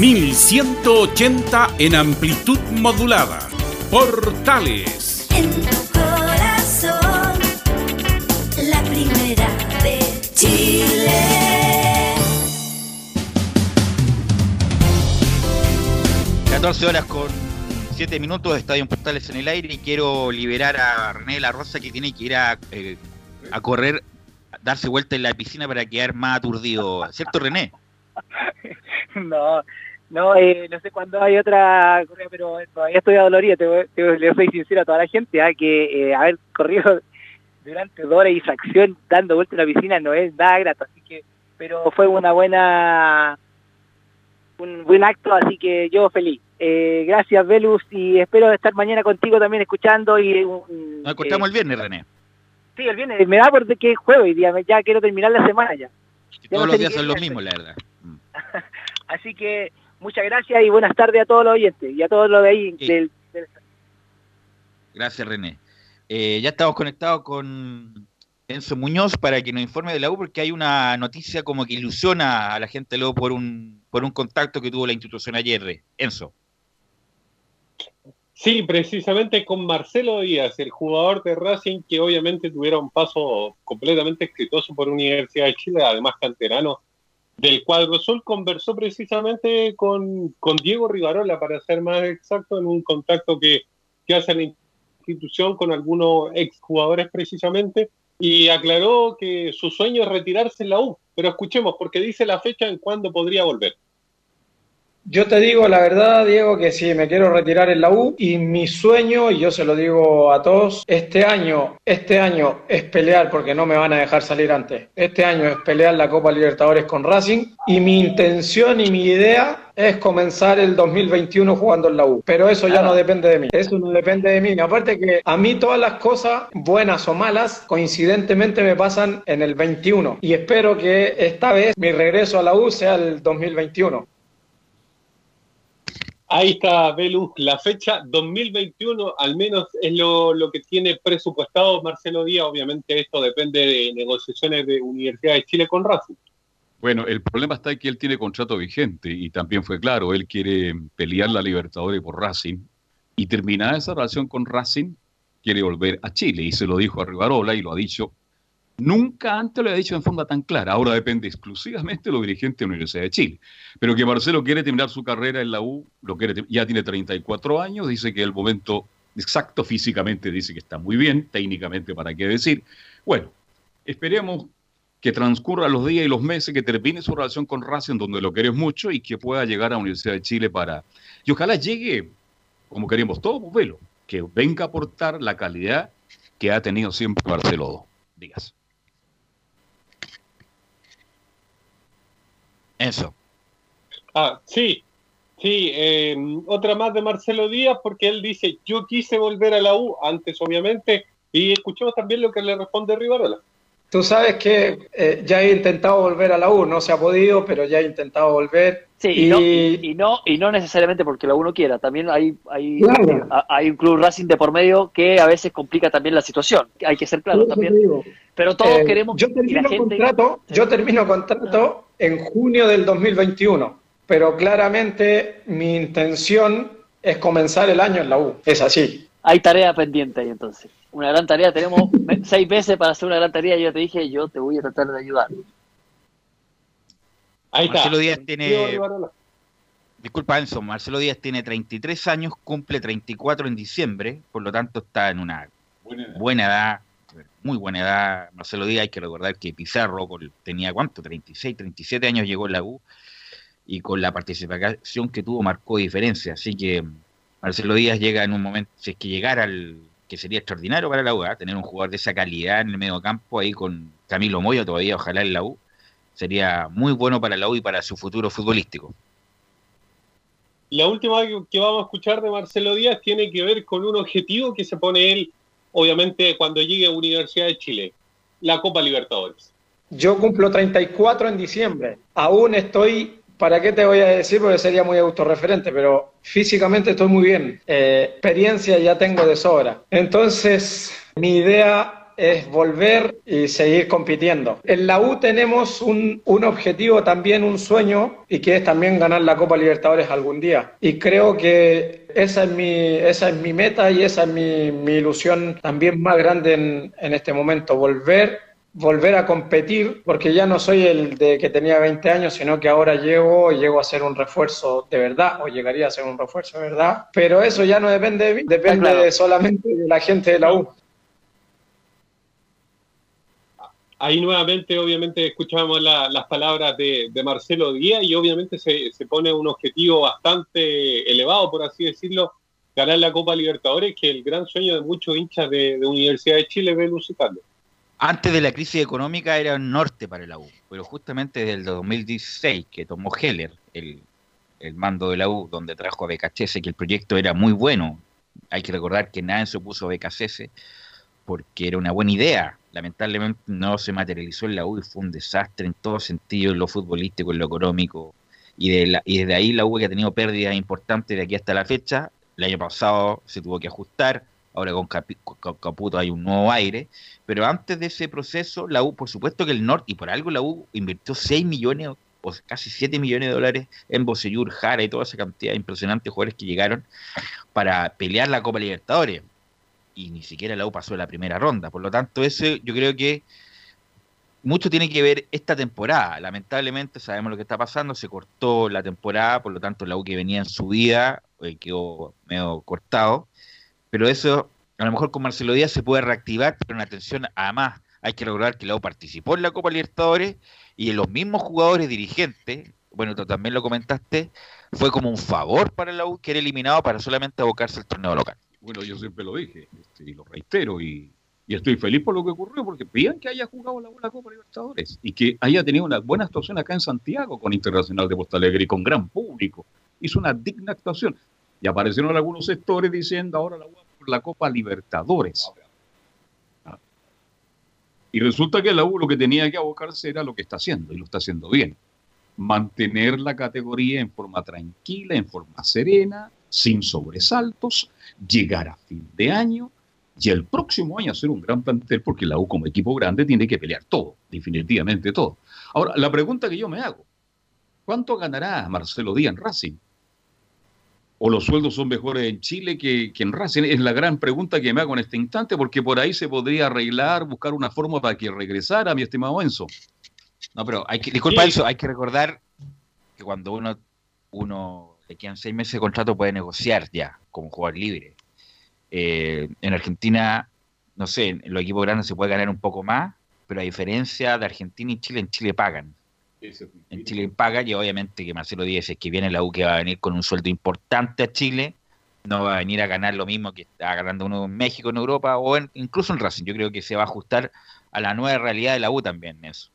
1180 en amplitud modulada. Portales. En tu corazón. La primera de Chile. ...14 horas con 7 minutos de Estadio Portales en el aire y quiero liberar a René de la Rosa que tiene que ir a, eh, a correr, a darse vuelta en la piscina para quedar más aturdido. ¿Cierto, René? no, no, eh, no sé cuándo hay otra corrida, pero todavía estoy adolorido, te, te, le soy sincero a toda la gente, ah, que eh, haber corrido durante dos horas y fracción dando vuelta en la piscina no es nada grato, así que, pero fue una buena, un buen acto, así que yo feliz. Eh, gracias, Velus, y espero estar mañana contigo también escuchando y... un- Nos encontramos eh, el viernes, René. Sí, el viernes, me da por que es jueves hoy día, ya quiero terminar la semana ya. Todos no los días son los mismos, la verdad. Así que muchas gracias y buenas tardes a todos los oyentes y a todos los de ahí. Del, del- Gracias, René. Eh, ya estamos conectados con Enzo Muñoz para que nos informe de la U, porque hay una noticia como que ilusiona a la gente luego por un, por un contacto que tuvo la institución ayer. Enzo. Sí, precisamente con Marcelo Díaz, el jugador de Racing que obviamente tuviera un paso completamente exitoso por Universidad de Chile, además canterano del cuadro azul, conversó precisamente con, con Diego Rivarola, para ser más exacto, en un contacto que, que hace la institución con algunos exjugadores precisamente, y aclaró que su sueño es retirarse en la U. Pero escuchemos, porque dice la fecha en cuándo podría volver. Yo te digo la verdad, Diego, que sí, me quiero retirar en la U y mi sueño, y yo se lo digo a todos, este año, este año es pelear porque no me van a dejar salir antes. Este año es pelear la Copa Libertadores con Racing y mi intención y mi idea es comenzar el 2021 jugando en la U. Pero eso ya no depende de mí. Eso no depende de mí. Aparte que a mí todas las cosas, buenas o malas, coincidentemente me pasan en el 21. Y espero que esta vez mi regreso a la U sea el 2021. Ahí está, Velus, la fecha 2021 al menos es lo, lo que tiene presupuestado Marcelo Díaz. Obviamente esto depende de negociaciones de Universidad de Chile con Racing. Bueno, el problema está en que él tiene contrato vigente y también fue claro, él quiere pelear la Libertadores por Racing y terminada esa relación con Racing, quiere volver a Chile y se lo dijo a Rivarola y lo ha dicho, nunca antes lo ha dicho en forma tan clara, ahora depende exclusivamente de los dirigentes de la Universidad de Chile, pero que Marcelo quiere terminar su carrera en la U, lo quiere, ya tiene 34 años, dice que el momento exacto físicamente dice que está muy bien, técnicamente para qué decir, bueno, esperemos que transcurran los días y los meses, que termine su relación con Racing, donde lo querés mucho, y que pueda llegar a la Universidad de Chile para... Y ojalá llegue, como queremos todos, velo, que venga a aportar la calidad que ha tenido siempre Marcelo Díaz. Eso. Ah, sí, sí. eh, otra más de Marcelo Díaz, porque él dice, yo quise volver a la U antes, obviamente, y escuchemos también lo que le responde Rivarola. Tú sabes que eh, ya he intentado volver a la U, no se ha podido, pero ya he intentado volver. Sí, y, no, y, y no, y no necesariamente porque la uno quiera, también hay, hay, Claro. hay un club Racing de por medio que a veces complica también la situación, hay que ser claro también. Pero todos Eh, queremos yo la termino gente... contrato, yo termino contrato en junio del 2021, pero claramente mi intención es comenzar el año en la U. Es así. Hay tarea pendiente ahí entonces. Una gran tarea, tenemos seis meses para hacer una gran tarea yo te dije, yo te voy a tratar de ayudar. Ahí Marcelo Díaz tiene... Disculpa, Enzo, Marcelo Díaz tiene 33 años, cumple 34 en diciembre, por lo tanto está en una buena edad, muy buena edad. Marcelo Díaz, hay que recordar que Pizarro tenía cuánto, 36, 37 años llegó en la U y con la participación que tuvo marcó diferencia. Así que Marcelo Díaz llega en un momento, si es que llegara al que sería extraordinario para la U, ¿ah? tener un jugador de esa calidad en el medio campo ahí con Camilo Moya todavía, ojalá en la U, sería muy bueno para la U y para su futuro futbolístico. La última que- vamos a escuchar de Marcelo Díaz tiene que ver con un objetivo que se pone él, obviamente, cuando llegue a Universidad de Chile, la Copa Libertadores. Yo cumplo 34 en diciembre. Aún estoy, ¿para qué te voy a decir? Porque sería muy autorreferente, pero físicamente estoy muy bien. Eh, experiencia ya tengo de sobra. Entonces, mi idea es volver y seguir compitiendo. En la U tenemos un, un objetivo también, un sueño, y que es también ganar la Copa Libertadores algún día. Y creo que esa es mi, esa es mi meta y esa es mi, mi ilusión también más grande en, en este momento, volver volver a competir, porque ya no soy el de que tenía 20 años, sino que ahora llego, llego a ser un refuerzo de verdad, o llegaría a ser un refuerzo de verdad, pero eso ya no depende de mí, depende claro. solamente de la gente de la U. Ahí nuevamente, obviamente, escuchamos la- las palabras de, Marcelo Díaz y obviamente se, se pone un objetivo bastante elevado, por así decirlo, ganar la Copa Libertadores, que el gran sueño de muchos hinchas de, Universidad de Chile ve Carlos. Antes de la crisis económica era un norte para la U, pero justamente desde el 2016 que tomó Heller el, el mando de la U, donde trajo a BKCS, que el proyecto era muy bueno. Hay que recordar que nadie se opuso a BKCS porque era una buena idea. Lamentablemente no se materializó en la U y fue un desastre en todo sentido, en lo futbolístico, en lo económico. Y, de la- y desde ahí la U que ha tenido pérdidas importantes de aquí hasta la fecha. El año pasado se tuvo que ajustar, ahora con, con Caputo hay un nuevo aire. Pero antes de ese proceso, la U, por supuesto que el norte, y por algo la U invirtió 6 millones o casi 7 millones de dólares en Bocellur, Jara y toda esa cantidad de impresionantes jugadores que llegaron para pelear la Copa Libertadores. Y ni siquiera la U pasó la primera ronda. Por lo tanto, eso yo creo que mucho tiene que ver esta temporada. Lamentablemente sabemos lo que está pasando, se cortó la temporada, por lo tanto la U que venía en su vida eh, quedó medio cortado. Pero eso, a lo mejor con Marcelo Díaz se puede reactivar, pero en atención, además hay que recordar que la U participó en la Copa Libertadores y los mismos jugadores dirigentes, bueno, tú también lo comentaste, fue como un favor para la U que era eliminado para solamente abocarse al torneo local. Bueno, yo siempre lo dije este, y lo reitero y, estoy feliz por lo que ocurrió porque vean que haya jugado la, la Copa Libertadores y que haya tenido una buena actuación acá en Santiago con Internacional de Porto Alegre y con gran público. Hizo una digna actuación. Y aparecieron algunos sectores diciendo ahora la U va por la Copa Libertadores. Ah. Y resulta que la U lo que tenía que abocarse era lo que está haciendo y lo está haciendo bien. Mantener la categoría en forma tranquila, en forma serena, sin sobresaltos, llegar a fin de año y el próximo año hacer un gran plantel porque la U como equipo grande tiene que pelear todo, definitivamente todo. Ahora, la pregunta que yo me hago, ¿cuánto ganará Marcelo Díaz en Racing? ¿O los sueldos son mejores en Chile que, que en Racing? Es la gran pregunta que me hago en este instante porque por ahí se podría arreglar, buscar una forma para que regresara, mi estimado Enzo. No, pero hay que, disculpa Sí. eso, hay que recordar que cuando uno, uno le quedan seis meses de contrato puede negociar ya como jugador libre. Eh, en Argentina, no sé, en los equipos grandes se puede ganar un poco más, pero a diferencia de Argentina y Chile, en Chile pagan. En Chile pagan y obviamente que Marcelo Díaz es que viene la U que va a venir con un sueldo importante a Chile, no va a venir a ganar lo mismo que está ganando uno en México, en Europa o en- incluso en Racing. Yo creo que se va a ajustar a la nueva realidad de la U también, eso.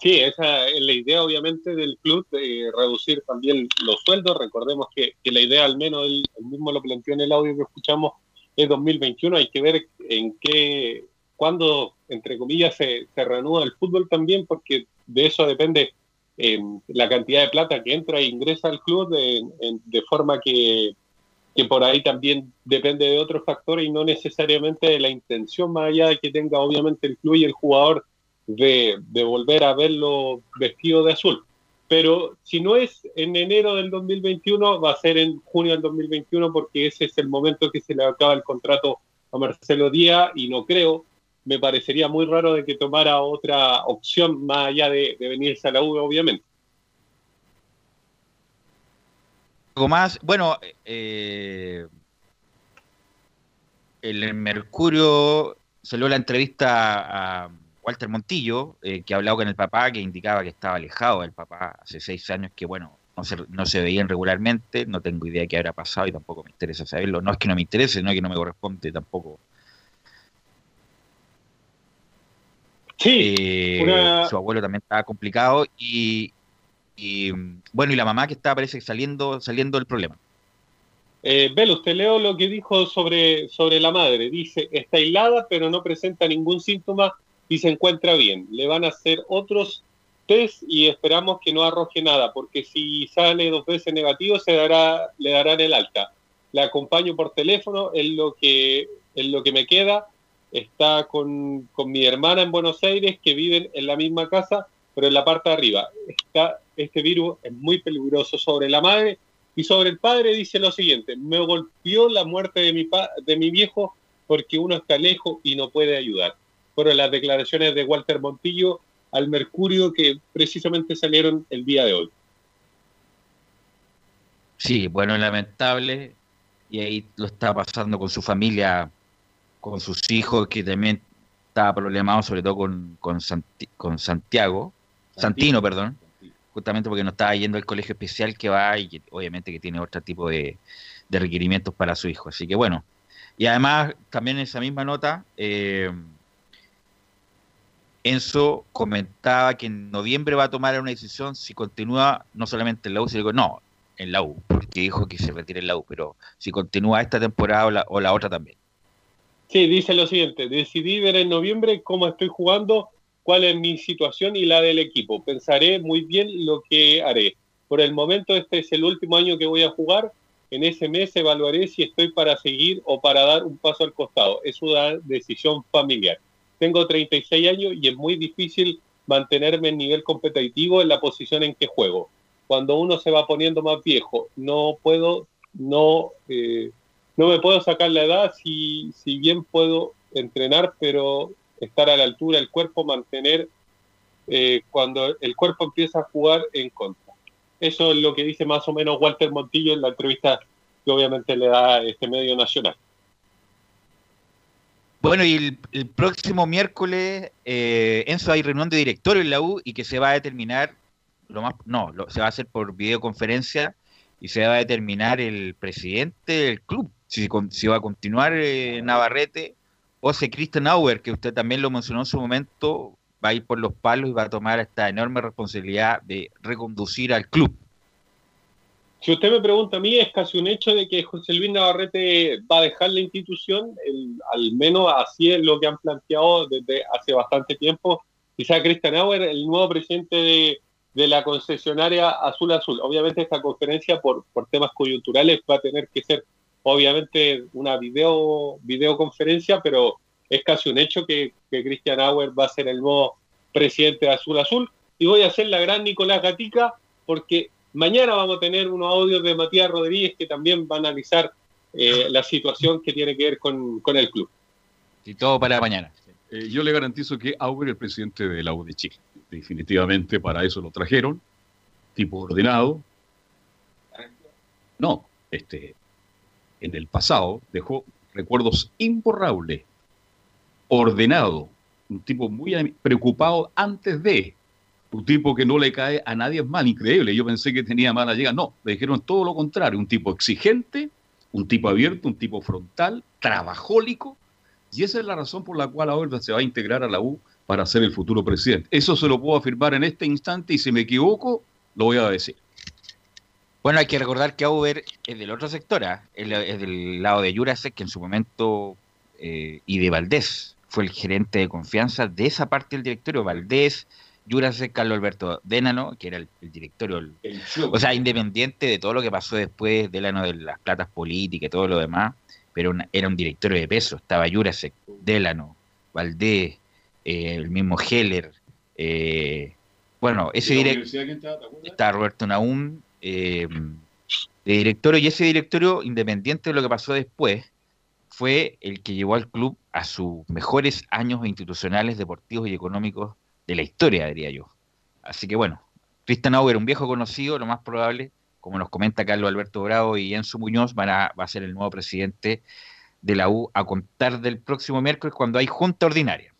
Sí, esa es la idea obviamente del club, de reducir también los sueldos. Recordemos que, la idea, al menos él, mismo lo planteó en el audio que escuchamos, es 2021. Hay que ver en qué, cuándo, entre comillas, se, se reanuda el fútbol también, porque de eso depende eh, la cantidad de plata que entra e ingresa al club, de, en- de forma que, que por ahí también depende de otros factores y no necesariamente de la intención más allá de que tenga obviamente el club y el jugador de, volver a verlo vestido de azul. Pero si no es en enero del 2021, va a ser en junio del 2021 porque ese es el momento que se le acaba el contrato a Marcelo Díaz y no creo, me parecería muy raro de que tomara otra opción más allá de, de venirse a la U, obviamente. Algo más, bueno, eh, el Mercurio salió la entrevista a Walter Montillo, eh, que ha hablado con el papá, que indicaba que estaba alejado del papá hace seis años, que bueno, no se, no se veían regularmente, no tengo idea de qué habrá pasado y tampoco me interesa saberlo. No es que no me interese, no es que no me corresponde tampoco. Sí, Eh, una- su abuelo también estaba complicado y, y, bueno, y la mamá que está parece saliendo, saliendo del problema. Eh, Velus, te leo lo que dijo sobre, sobre la madre. Dice, está aislada, pero no presenta ningún síntoma y se encuentra bien. Le van a hacer otros test y esperamos que no arroje nada, porque si sale dos veces negativo, se dará, le darán el alta. La acompaño por teléfono, es lo que, es lo que me queda. Está con, con mi hermana en Buenos Aires, que viven en la misma casa, pero en la parte de arriba. Está, este virus es muy peligroso sobre la madre y sobre el padre dice lo siguiente, me golpeó la muerte de mi, pa- de mi viejo porque uno está lejos y no puede ayudar. Fueron las declaraciones de Walter Montillo al Mercurio que precisamente salieron el día de hoy. Sí, bueno, lamentable. Y ahí lo está pasando con su familia, con sus hijos, que también estaba problemado, sobre todo con, con, Santi- con Santiago, Santino, perdón, justamente porque no estaba yendo al colegio especial que va y que obviamente que tiene otro tipo de, de requerimientos para su hijo. Así que bueno, y además también en esa misma nota, eh, Enzo comentaba que en noviembre va a tomar una decisión si continúa no solamente en la U, sino no, en la U, porque dijo que se retire en la U, pero si continúa esta temporada o la, o la otra también. Sí, dice lo siguiente, decidí ver en noviembre cómo estoy jugando, cuál es mi situación y la del equipo. Pensaré muy bien lo que haré. Por el momento este es el último año que voy a jugar. En ese mes evaluaré si estoy para seguir o para dar un paso al costado. Es una decisión familiar. Tengo 36 años y es muy difícil mantenerme en nivel competitivo en la posición en que juego. Cuando uno se va poniendo más viejo, no puedo, no, eh, no me puedo sacar la edad si, si bien puedo entrenar, pero estar a la altura del cuerpo, mantener eh, cuando el cuerpo empieza a jugar en contra. Eso es lo que dice más o menos Walter Montillo en la entrevista que obviamente le da este medio nacional. Bueno, y el, el próximo miércoles, eh, Enzo, hay reunión de directorio en la U y que se va a determinar, lo más, no, lo- se va a hacer por videoconferencia y se va a determinar el presidente del club, si, si va a continuar eh, Navarrete o si Christian Auer, que usted también lo mencionó en su momento, va a ir por los palos y va a tomar esta enorme responsabilidad de reconducir al club. Si usted me pregunta a mí, es casi un hecho de que José Luis Navarrete va a dejar la institución, al menos así es lo que han planteado desde hace bastante tiempo. Quizá Christian Auer, el nuevo presidente de, de la concesionaria Azul Azul. Obviamente esta conferencia por, temas coyunturales va a tener que ser obviamente una video videoconferencia, pero es casi un hecho que, que Christian Auer va a ser el nuevo presidente de Azul Azul. Y voy a hacer la gran Nicolás Gatica porque mañana vamos a tener unos audios de Matías Rodríguez que también va a analizar eh, la situación que tiene que ver con, con el club. Y todo para mañana. Eh, yo le garantizo que Auer es el presidente de la U de Chile. Definitivamente para eso lo trajeron. Tipo ordenado. No, este, en el pasado dejó recuerdos imborrables. Ordenado. Un tipo muy preocupado antes de. Un tipo que no le cae a nadie mal, increíble. Yo pensé que tenía mala llegada. No, le dijeron todo lo contrario. Un tipo exigente, un tipo abierto, un tipo frontal, trabajólico. Y esa es la razón por la cual ahora se va a integrar a la U para ser el futuro presidente. Eso se lo puedo afirmar en este instante y si me equivoco, lo voy a decir. Bueno, hay que recordar que Auber es del otro sector, ¿ah? es, es del lado de Jurasek, que en su momento, eh, y de Valdés, fue el gerente de confianza de esa parte del directorio. Valdés, Jurasek, Carlos Alberto Dénano, que era el, el o sea, independiente de todo lo que pasó después del año de las platas políticas y todo lo demás, pero una- era un directorio de peso. Estaba Jurasek, Delano, Valdés, eh, el mismo Heller. eh, bueno, ese directorio está Roberto Naum eh, de directorio y ese directorio, independiente de lo que pasó después, fue el que llevó al club a sus mejores años institucionales, deportivos y económicos de la historia, diría yo. Así que bueno, Cristian Auer, un viejo conocido, lo más probable, como nos comenta Carlos Alberto Bravo y Enzo Muñoz, va a ser el nuevo presidente de la U a contar del próximo miércoles cuando hay junta ordinaria.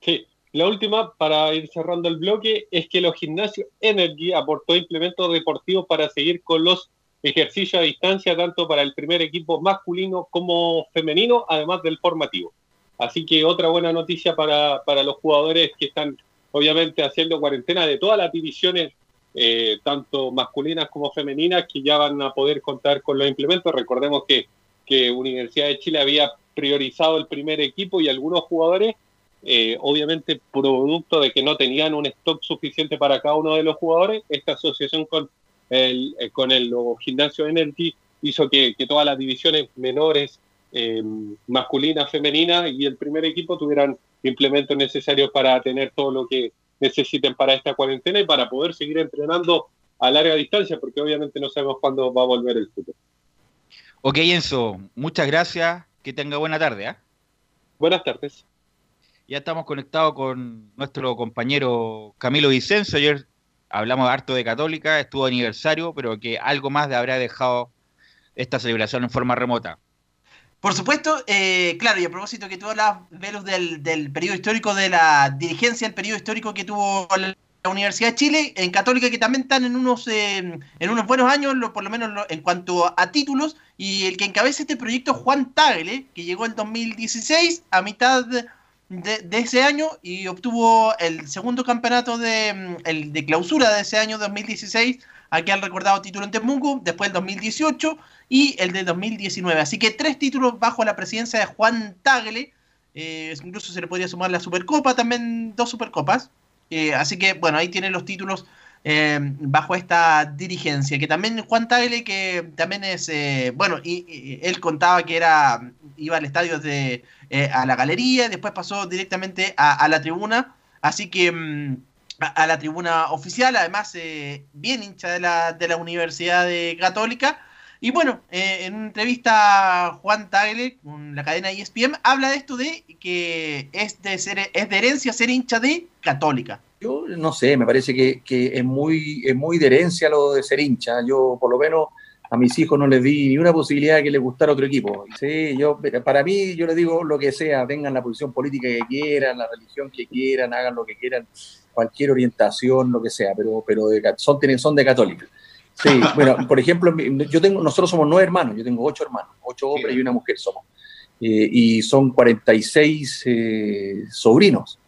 Sí, la última, para ir cerrando el bloque, es que los gimnasios Energy aportó implementos deportivos para seguir con los ejercicios a distancia, tanto para el primer equipo masculino como femenino, además del formativo. Así que otra buena noticia para, para los jugadores que están obviamente haciendo cuarentena de todas las divisiones, eh, tanto masculinas como femeninas, que ya van a poder contar con los implementos. Recordemos que, que Universidad de Chile había priorizado el primer equipo y algunos jugadores eh, obviamente producto de que no tenían un stock suficiente para cada uno de los jugadores, esta asociación con el, eh, con el gimnasio Energy hizo que, que todas las divisiones menores, eh, masculinas, femeninas y el primer equipo tuvieran implementos necesarios para tener todo lo que necesiten para esta cuarentena y para poder seguir entrenando a larga distancia, porque obviamente no sabemos cuándo va a volver el fútbol. Ok, Enzo, muchas gracias. Que tenga buena tarde. ¿ah? Buenas tardes. Ya estamos conectados con nuestro compañero Camilo Vicencio. Ayer hablamos harto de Católica, estuvo aniversario, pero que algo más le habrá dejado esta celebración en forma remota. Por supuesto, eh, claro, y a propósito que tú hablabas, Velus, del, del periodo histórico de la dirigencia, el periodo histórico que tuvo la, Universidad de Chile, en Católica, que también están en unos, eh, en unos buenos años, lo- por lo menos lo- en cuanto a títulos, y el que encabeza este proyecto es Juan Tagle, que llegó en 2016, a mitad de, de ese año y obtuvo el segundo campeonato de, el de clausura de ese año 2016, aquí al recordado título en Temuco, después el 2018 y el de 2019. Así que tres títulos bajo la presidencia de Juan Tagle. eh, incluso se le podría sumar la Supercopa, también dos Supercopas. Eh, así que, bueno, ahí tienen los títulos eh, bajo esta dirigencia. Que también Juan Tagle, que también es, eh, bueno, y, él contaba que era iba al estadio de, a la galería, después pasó directamente a, a la tribuna. Así que mm, a, la tribuna oficial, además eh, bien hincha de la, de la Universidad de Católica. Y bueno, eh, en una entrevista Juan Tagle con la cadena ESPN habla de esto de que es de ser es de herencia ser hincha de Católica. Yo no sé, me parece que, que es, muy, es muy de herencia lo de ser hincha. Yo, por lo menos, a mis hijos no les di ni una posibilidad de que les gustara otro equipo. Sí, yo, para mí, yo les digo lo que sea, tengan la posición política que quieran, la religión que quieran, hagan lo que quieran, cualquier orientación, lo que sea, pero, pero de, son, son de católica. Sí, bueno, por ejemplo, yo tengo, nosotros somos nueve hermanos, yo tengo ocho hermanos, ocho hombres y una mujer somos. Eh, y son 46 eh, sobrinos.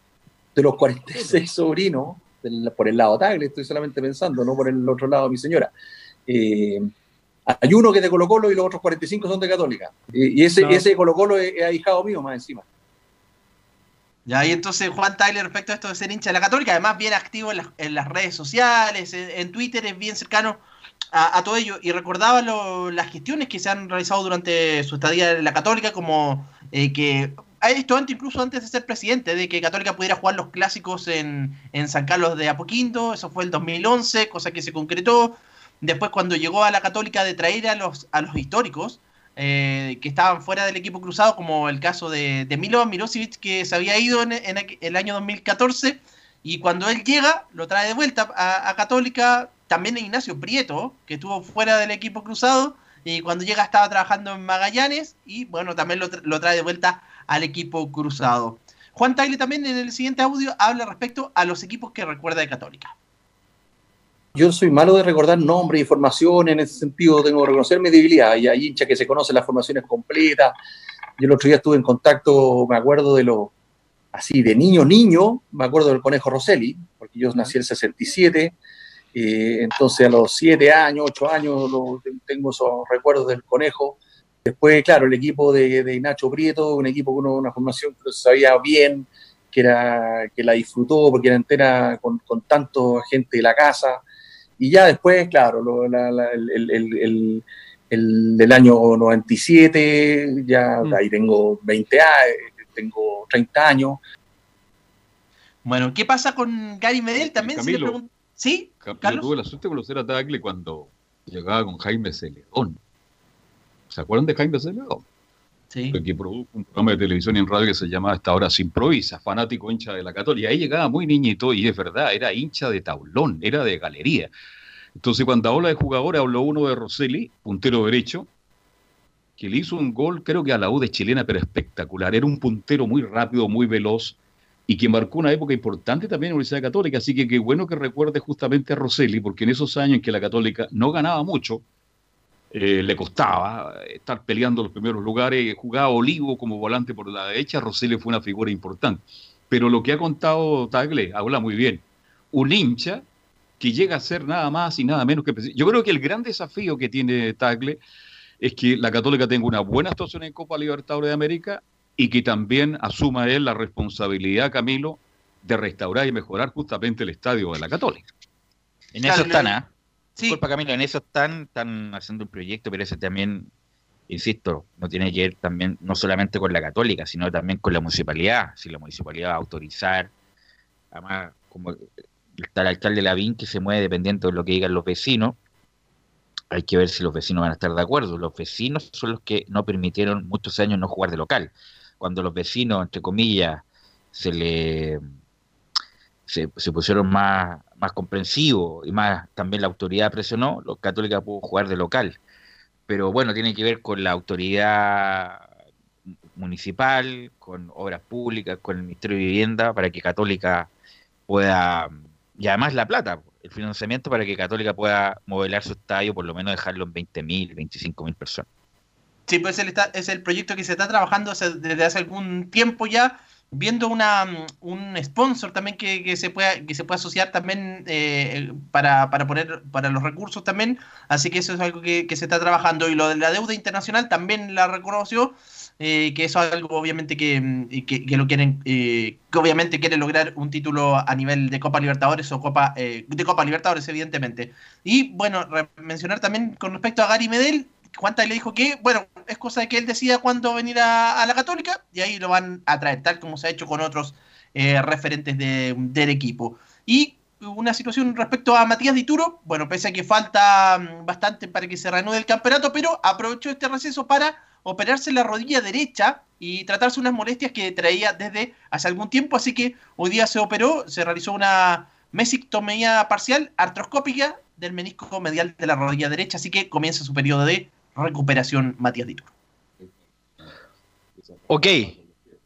De los 46 sobrinos, del, por el lado Tagle, estoy solamente pensando, no por el otro lado mi señora. Eh, hay uno que es de Colo Colo y los otros 45 son de Católica. Y ese, No. ese Colo Colo es, es ahijado mío más encima. Ya, y entonces Juan Tyler respecto a esto de ser hincha de la Católica, además bien activo en las, en las redes sociales, en, en Twitter, es bien cercano a, a todo ello. Y recordaba lo- las gestiones que se han realizado durante su estadía en la Católica, como eh, que ha esto antes, incluso antes de ser presidente, de que Católica pudiera jugar los clásicos en, en San Carlos de Apoquindo, eso fue el 2011, cosa que se concretó. Después cuando llegó a la Católica de traer a los, a los históricos, eh, que estaban fuera del equipo cruzado, como el caso de, de Milo que se había ido en, el año 2014, y cuando él llega, lo trae de vuelta a, Católica, también Ignacio Prieto, que estuvo fuera del equipo cruzado, y cuando llega estaba trabajando en Magallanes, y bueno, también lo, lo trae de vuelta al equipo cruzado. Juan Tagle también en el siguiente audio habla respecto a los equipos que recuerda de Católica. Yo soy malo de recordar nombres y formaciones, en ese sentido tengo que reconocer mi debilidad. Y hay hinchas que se conocen las formaciones completas. Yo el otro día estuve en contacto, me acuerdo de lo así, de niño, niño, me acuerdo del Conejo Rosselli, porque yo nací en el 67, eh, entonces a los 7 años, 8 años lo- tengo esos recuerdos del Conejo. Después, claro, el equipo de, de Nacho Prieto, un equipo con una formación que se sabía bien, que, era, que la disfrutó porque era entera con, con tanto gente de la casa. Y ya después, claro, lo- la- la- el, el- el- el- el del año 97, ya ahí tengo 20 años, tengo 30 años. Bueno, ¿qué pasa con Gary Medel también? Si le Camilo. ¿Sí? Yo Carlos. tuve la suerte de conocer a Tagle cuando llegaba con Jaime Celedón. ¿Se acuerdan de Jaime Celedón? Que produjo un programa de televisión y en radio que se llamaba Hasta ahora se improvisa, fanático hincha de la Católica. Ahí llegaba muy niñito y es verdad, era hincha de tablón, era de galería. Entonces cuando habla de jugadores, habló uno de Rosselli, puntero derecho, que le hizo un gol, creo que a la U de chilena, pero espectacular. Era un puntero muy rápido, muy veloz y que marcó una época importante también en la Universidad Católica. Así que qué bueno que recuerde justamente a Rosselli, porque en esos años en que la Católica no ganaba mucho, eh, le costaba estar peleando los primeros lugares, jugaba Olivo como volante por la derecha, Rosselli fue una figura importante. Pero lo que ha contado Tagle habla muy bien. Un hincha que llega a ser nada más y nada menos que... Yo creo que el gran desafío que tiene Tagle es que la Católica tenga una buena actuación en Copa Libertadores de América y que también asuma él la responsabilidad, Camilo, de restaurar y mejorar justamente el estadio de la Católica. En eso están, le- ¿ah? Disculpa, Camilo, en eso están, están haciendo un proyecto, pero ese también, insisto, no tiene que ver también, no solamente con la católica, sino también con la municipalidad. Si la municipalidad va a autorizar, además, como está el alcalde Lavín que se mueve dependiendo de lo que digan los vecinos, hay que ver si los vecinos van a estar de acuerdo. Los vecinos son los que no permitieron muchos años no jugar de local. Cuando los vecinos, entre comillas, se le se, pusieron más, más comprensivos y más también la autoridad presionó, los católicos pudo jugar de local. Pero bueno, tiene que ver con la autoridad municipal, con obras públicas, con el Ministerio de Vivienda, para que Católica pueda, y además la plata, el financiamiento para que Católica pueda modelar su estadio, por lo menos dejarlo en 20.000, 25.000 personas. Sí, pues el está- es el proyecto que se está trabajando desde hace algún tiempo ya, viendo una, mm, un sponsor también que, que se pueda que se pueda asociar también eh, para, para poner para los recursos también. Así que eso es algo que, que se está trabajando. Y lo de la deuda internacional también la reconoció eh, que eso es algo obviamente que, mm, que, que lo quieren eh, que obviamente quieren lograr un título a nivel de Copa Libertadores o Copa eh, de Copa Libertadores evidentemente. Y bueno mencionar también con respecto a Gary Medel Juanta le dijo que, bueno, es cosa de que él decida cuándo venir a, la Católica y ahí lo van a traer, tal como se ha hecho con otros eh, referentes de- del equipo. Y una situación respecto a Matías Dituro, bueno, pese a que falta mm, bastante para que se reanude el campeonato, pero aprovechó este receso para operarse la rodilla derecha y tratarse unas molestias que traía desde hace algún tiempo, así que hoy día se operó, se realizó una mesectomía parcial artroscópica del menisco medial de la rodilla derecha, así que comienza su periodo de recuperación Matías Dituro. Ok.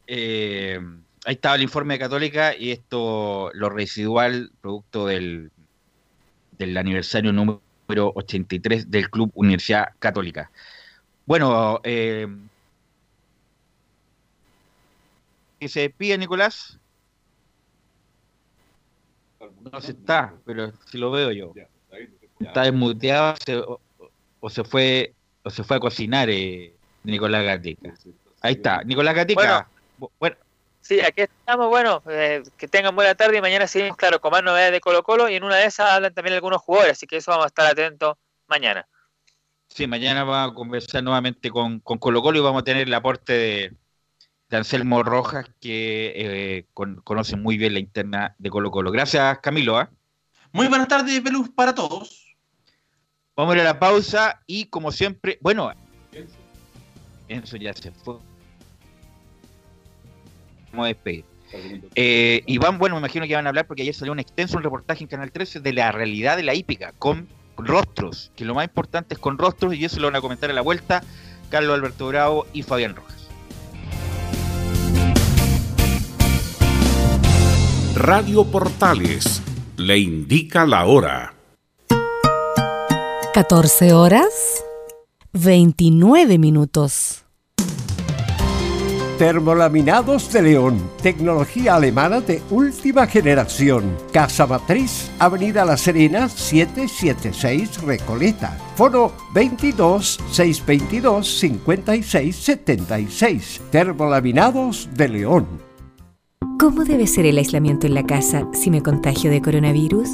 Eh, ahí estaba el informe de Católica y esto, lo residual, producto del, del aniversario número 83 del Club Universidad Católica. Bueno, eh, ¿qué se despide, Nicolás? No se está, pero si lo veo yo. Está desmuteado se- o, o se fue o se fue a cocinar eh, Nicolás Gatica. Ahí está, Nicolás Gatica. Bu- Bueno, Sí, aquí estamos. Bueno, eh, que tengan buena tarde y mañana seguimos, claro, con más novedades de Colo Colo y en una de esas hablan también algunos jugadores, así que eso vamos a estar atentos mañana. sí, mañana vamos a conversar nuevamente con, con Colo Colo y vamos a tener el aporte de, de Anselmo Rojas, que eh, con- conoce muy bien la interna de Colo Colo. Gracias, Camilo. ¿ah? Muy buenas tardes, Velus, para todos. Vamos a ir a la pausa y como siempre, bueno, Enzo ya se fue. Vamos a despedir. Eh, Iván, bueno, me imagino que van a hablar porque ayer salió un extenso reportaje en Canal 13 de la realidad de la hípica, con rostros, que lo más importante es con rostros, y eso lo van a comentar a la vuelta Carlos Alberto Bravo y Fabián Rojas. Radio Portales le indica la hora. 14 horas 29 minutos. Termolaminados de León, tecnología alemana de última generación. Casa Matriz, Avenida La Serena, 776 Recoleta. Foro 22 622 56 76. Termolaminados de León. ¿Cómo debe ser el aislamiento en la casa si me contagio de coronavirus?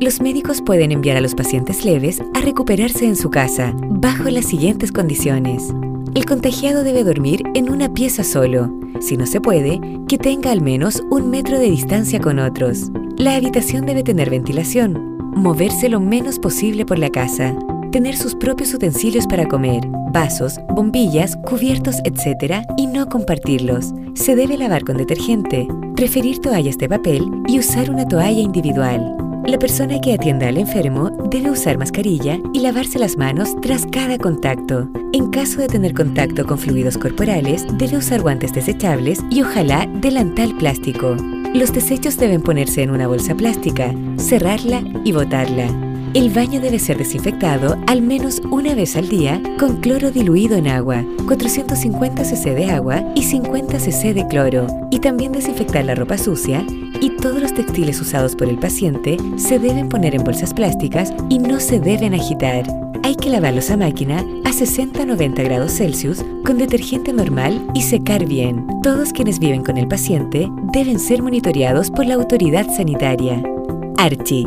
Los médicos pueden enviar a los pacientes leves a recuperarse en su casa, bajo las siguientes condiciones. El contagiado debe dormir en una pieza solo. Si no se puede, que tenga al menos un metro de distancia con otros. La habitación debe tener ventilación. Moverse lo menos posible por la casa. Tener sus propios utensilios para comer, vasos, bombillas, cubiertos, etc. y no compartirlos. Se debe lavar con detergente, preferir toallas de papel y usar una toalla individual. La persona que atienda al enfermo debe usar mascarilla y lavarse las manos tras cada contacto. En caso de tener contacto con fluidos corporales, debe usar guantes desechables y ojalá delantal plástico. Los desechos deben ponerse en una bolsa plástica, cerrarla y botarla. El baño debe ser desinfectado al menos una vez al día con cloro diluido en agua, 450 cc de agua y 50 cc de cloro, y también desinfectar la ropa sucia y todos los textiles usados por el paciente se deben poner en bolsas plásticas y no se deben agitar. Hay que lavarlos a máquina a 60-90 grados Celsius con detergente normal y secar bien. Todos quienes viven con el paciente deben ser monitoreados por la autoridad sanitaria. Archie,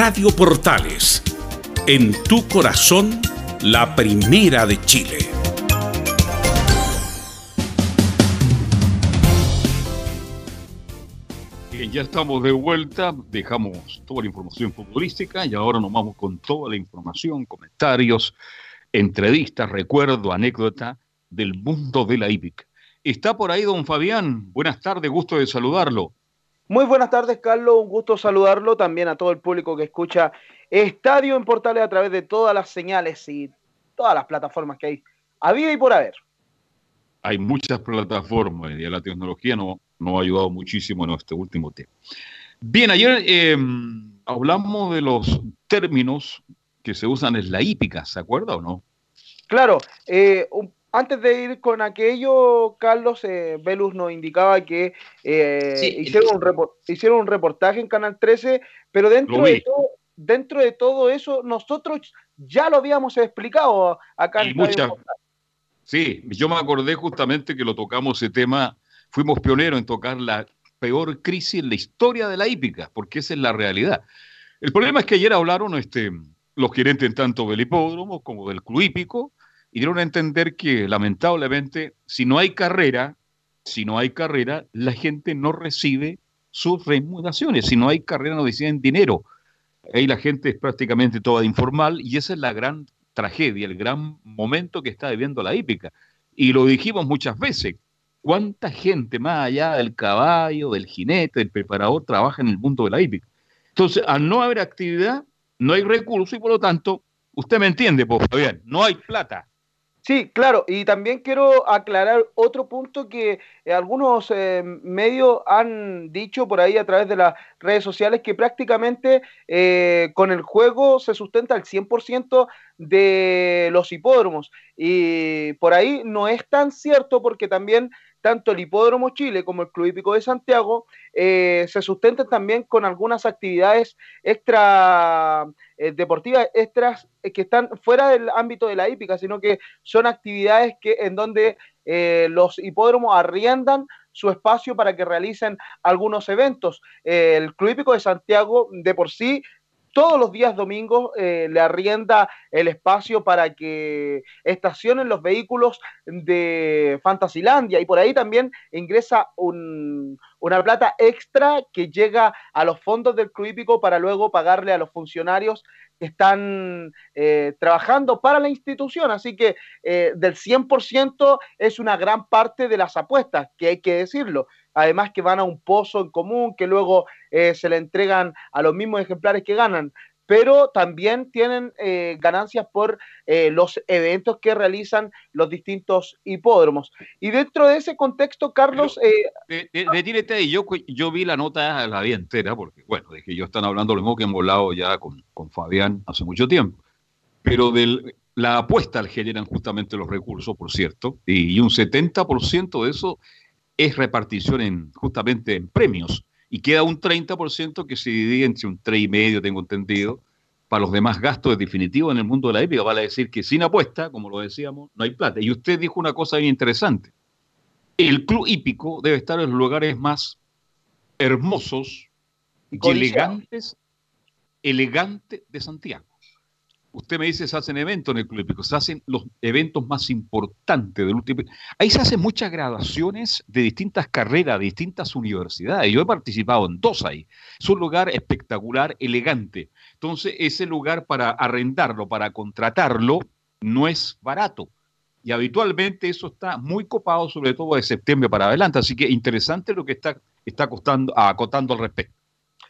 Radio Portales, en tu corazón, la primera de Chile. Bien, ya estamos de vuelta, dejamos toda la información futbolística y ahora nos vamos con toda la información, comentarios, entrevistas, recuerdo, anécdota del mundo de la hípica. Está por ahí don Fabián, buenas tardes, gusto de saludarlo. Muy buenas tardes, Carlos. Un gusto saludarlo también a todo el público que escucha Estadio en Portales a través de todas las señales y todas las plataformas que hay a vida y por haber. Hay muchas plataformas y la tecnología nos no ha ayudado muchísimo en este último tiempo. Bien, ayer eh, hablamos de los términos que se usan en la hípica, ¿se acuerda o no? Claro, eh, un antes de ir con aquello, Carlos, eh, Velus nos indicaba que eh, Sí, hicieron, un repor- hicieron un reportaje en Canal 13, pero dentro de, todo, dentro de todo eso, nosotros ya lo habíamos explicado acá en muchas-. Sí, yo me acordé justamente que lo tocamos ese tema, fuimos pioneros en tocar la peor crisis en la historia de la hípica, porque esa es la realidad. El problema es que ayer hablaron este, los gerentes tanto del hipódromo como del club hípico y dieron a entender que lamentablemente si no hay carrera, si no hay carrera, la gente no recibe sus remuneraciones, si no hay carrera no reciben dinero. Ahí la gente es prácticamente toda informal y esa es la gran tragedia, el gran momento que está viviendo la hípica. Y lo dijimos muchas veces, ¿cuánta gente más allá del caballo, del jinete, del preparador trabaja en el mundo de la hípica? Entonces, al no haber actividad, no hay recursos y por lo tanto, usted me entiende, pues Fabián, no hay plata. Sí, claro, y también quiero aclarar otro punto que eh, algunos eh, medios han dicho por ahí a través de las redes sociales que prácticamente eh, con el juego se sustenta el 100% de los hipódromos. Y por ahí no es tan cierto porque también tanto el Hipódromo Chile como el Club Hípico de Santiago eh, se sustentan también con algunas actividades extra eh, deportivas extras eh, que están fuera del ámbito de la hípica, sino que son actividades que en donde eh, los hipódromos arriendan su espacio para que realicen algunos eventos. El Club Hípico de Santiago de por sí todos los días domingos eh, le arrienda el espacio para que estacionen los vehículos de Fantasilandia y por ahí también ingresa un- una plata extra que llega a los fondos del club hípico para luego pagarle a los funcionarios que están eh, trabajando para la institución. Así que eh, del 100% es una gran parte de las apuestas, que hay que decirlo. Además que van a un pozo en común, que luego eh, se le entregan a los mismos ejemplares que ganan. Pero también tienen eh, ganancias por eh, los eventos que realizan los distintos hipódromos. Y dentro de ese contexto, Carlos, eh, ahí, yo, yo vi la nota, la vi entera, porque bueno, de que ellos están hablando lo mismo que hemos hablado ya con, con Fabián hace mucho tiempo. Pero de la apuesta generan justamente los recursos, por cierto, y un 70% de eso es repartición en, justamente en premios. Y queda un 30% que se divide entre un 3,5, tengo entendido, para los demás gastos definitivos en el mundo de la épica. Vale decir que sin apuesta, como lo decíamos, no hay plata. Y usted dijo una cosa bien interesante. El club hípico debe estar en los lugares más hermosos y elegantes, elegantes de Santiago. Usted me dice se hacen eventos en el Club Hípico, se hacen los eventos más importantes del último. Ahí se hacen muchas graduaciones de distintas carreras, de distintas universidades. Yo he participado en dos ahí. Es un lugar espectacular, elegante. Entonces, ese lugar para arrendarlo, para contratarlo, no es barato. Y habitualmente eso está muy copado, sobre todo de septiembre para adelante. Así que interesante lo que está, está acotando al respecto.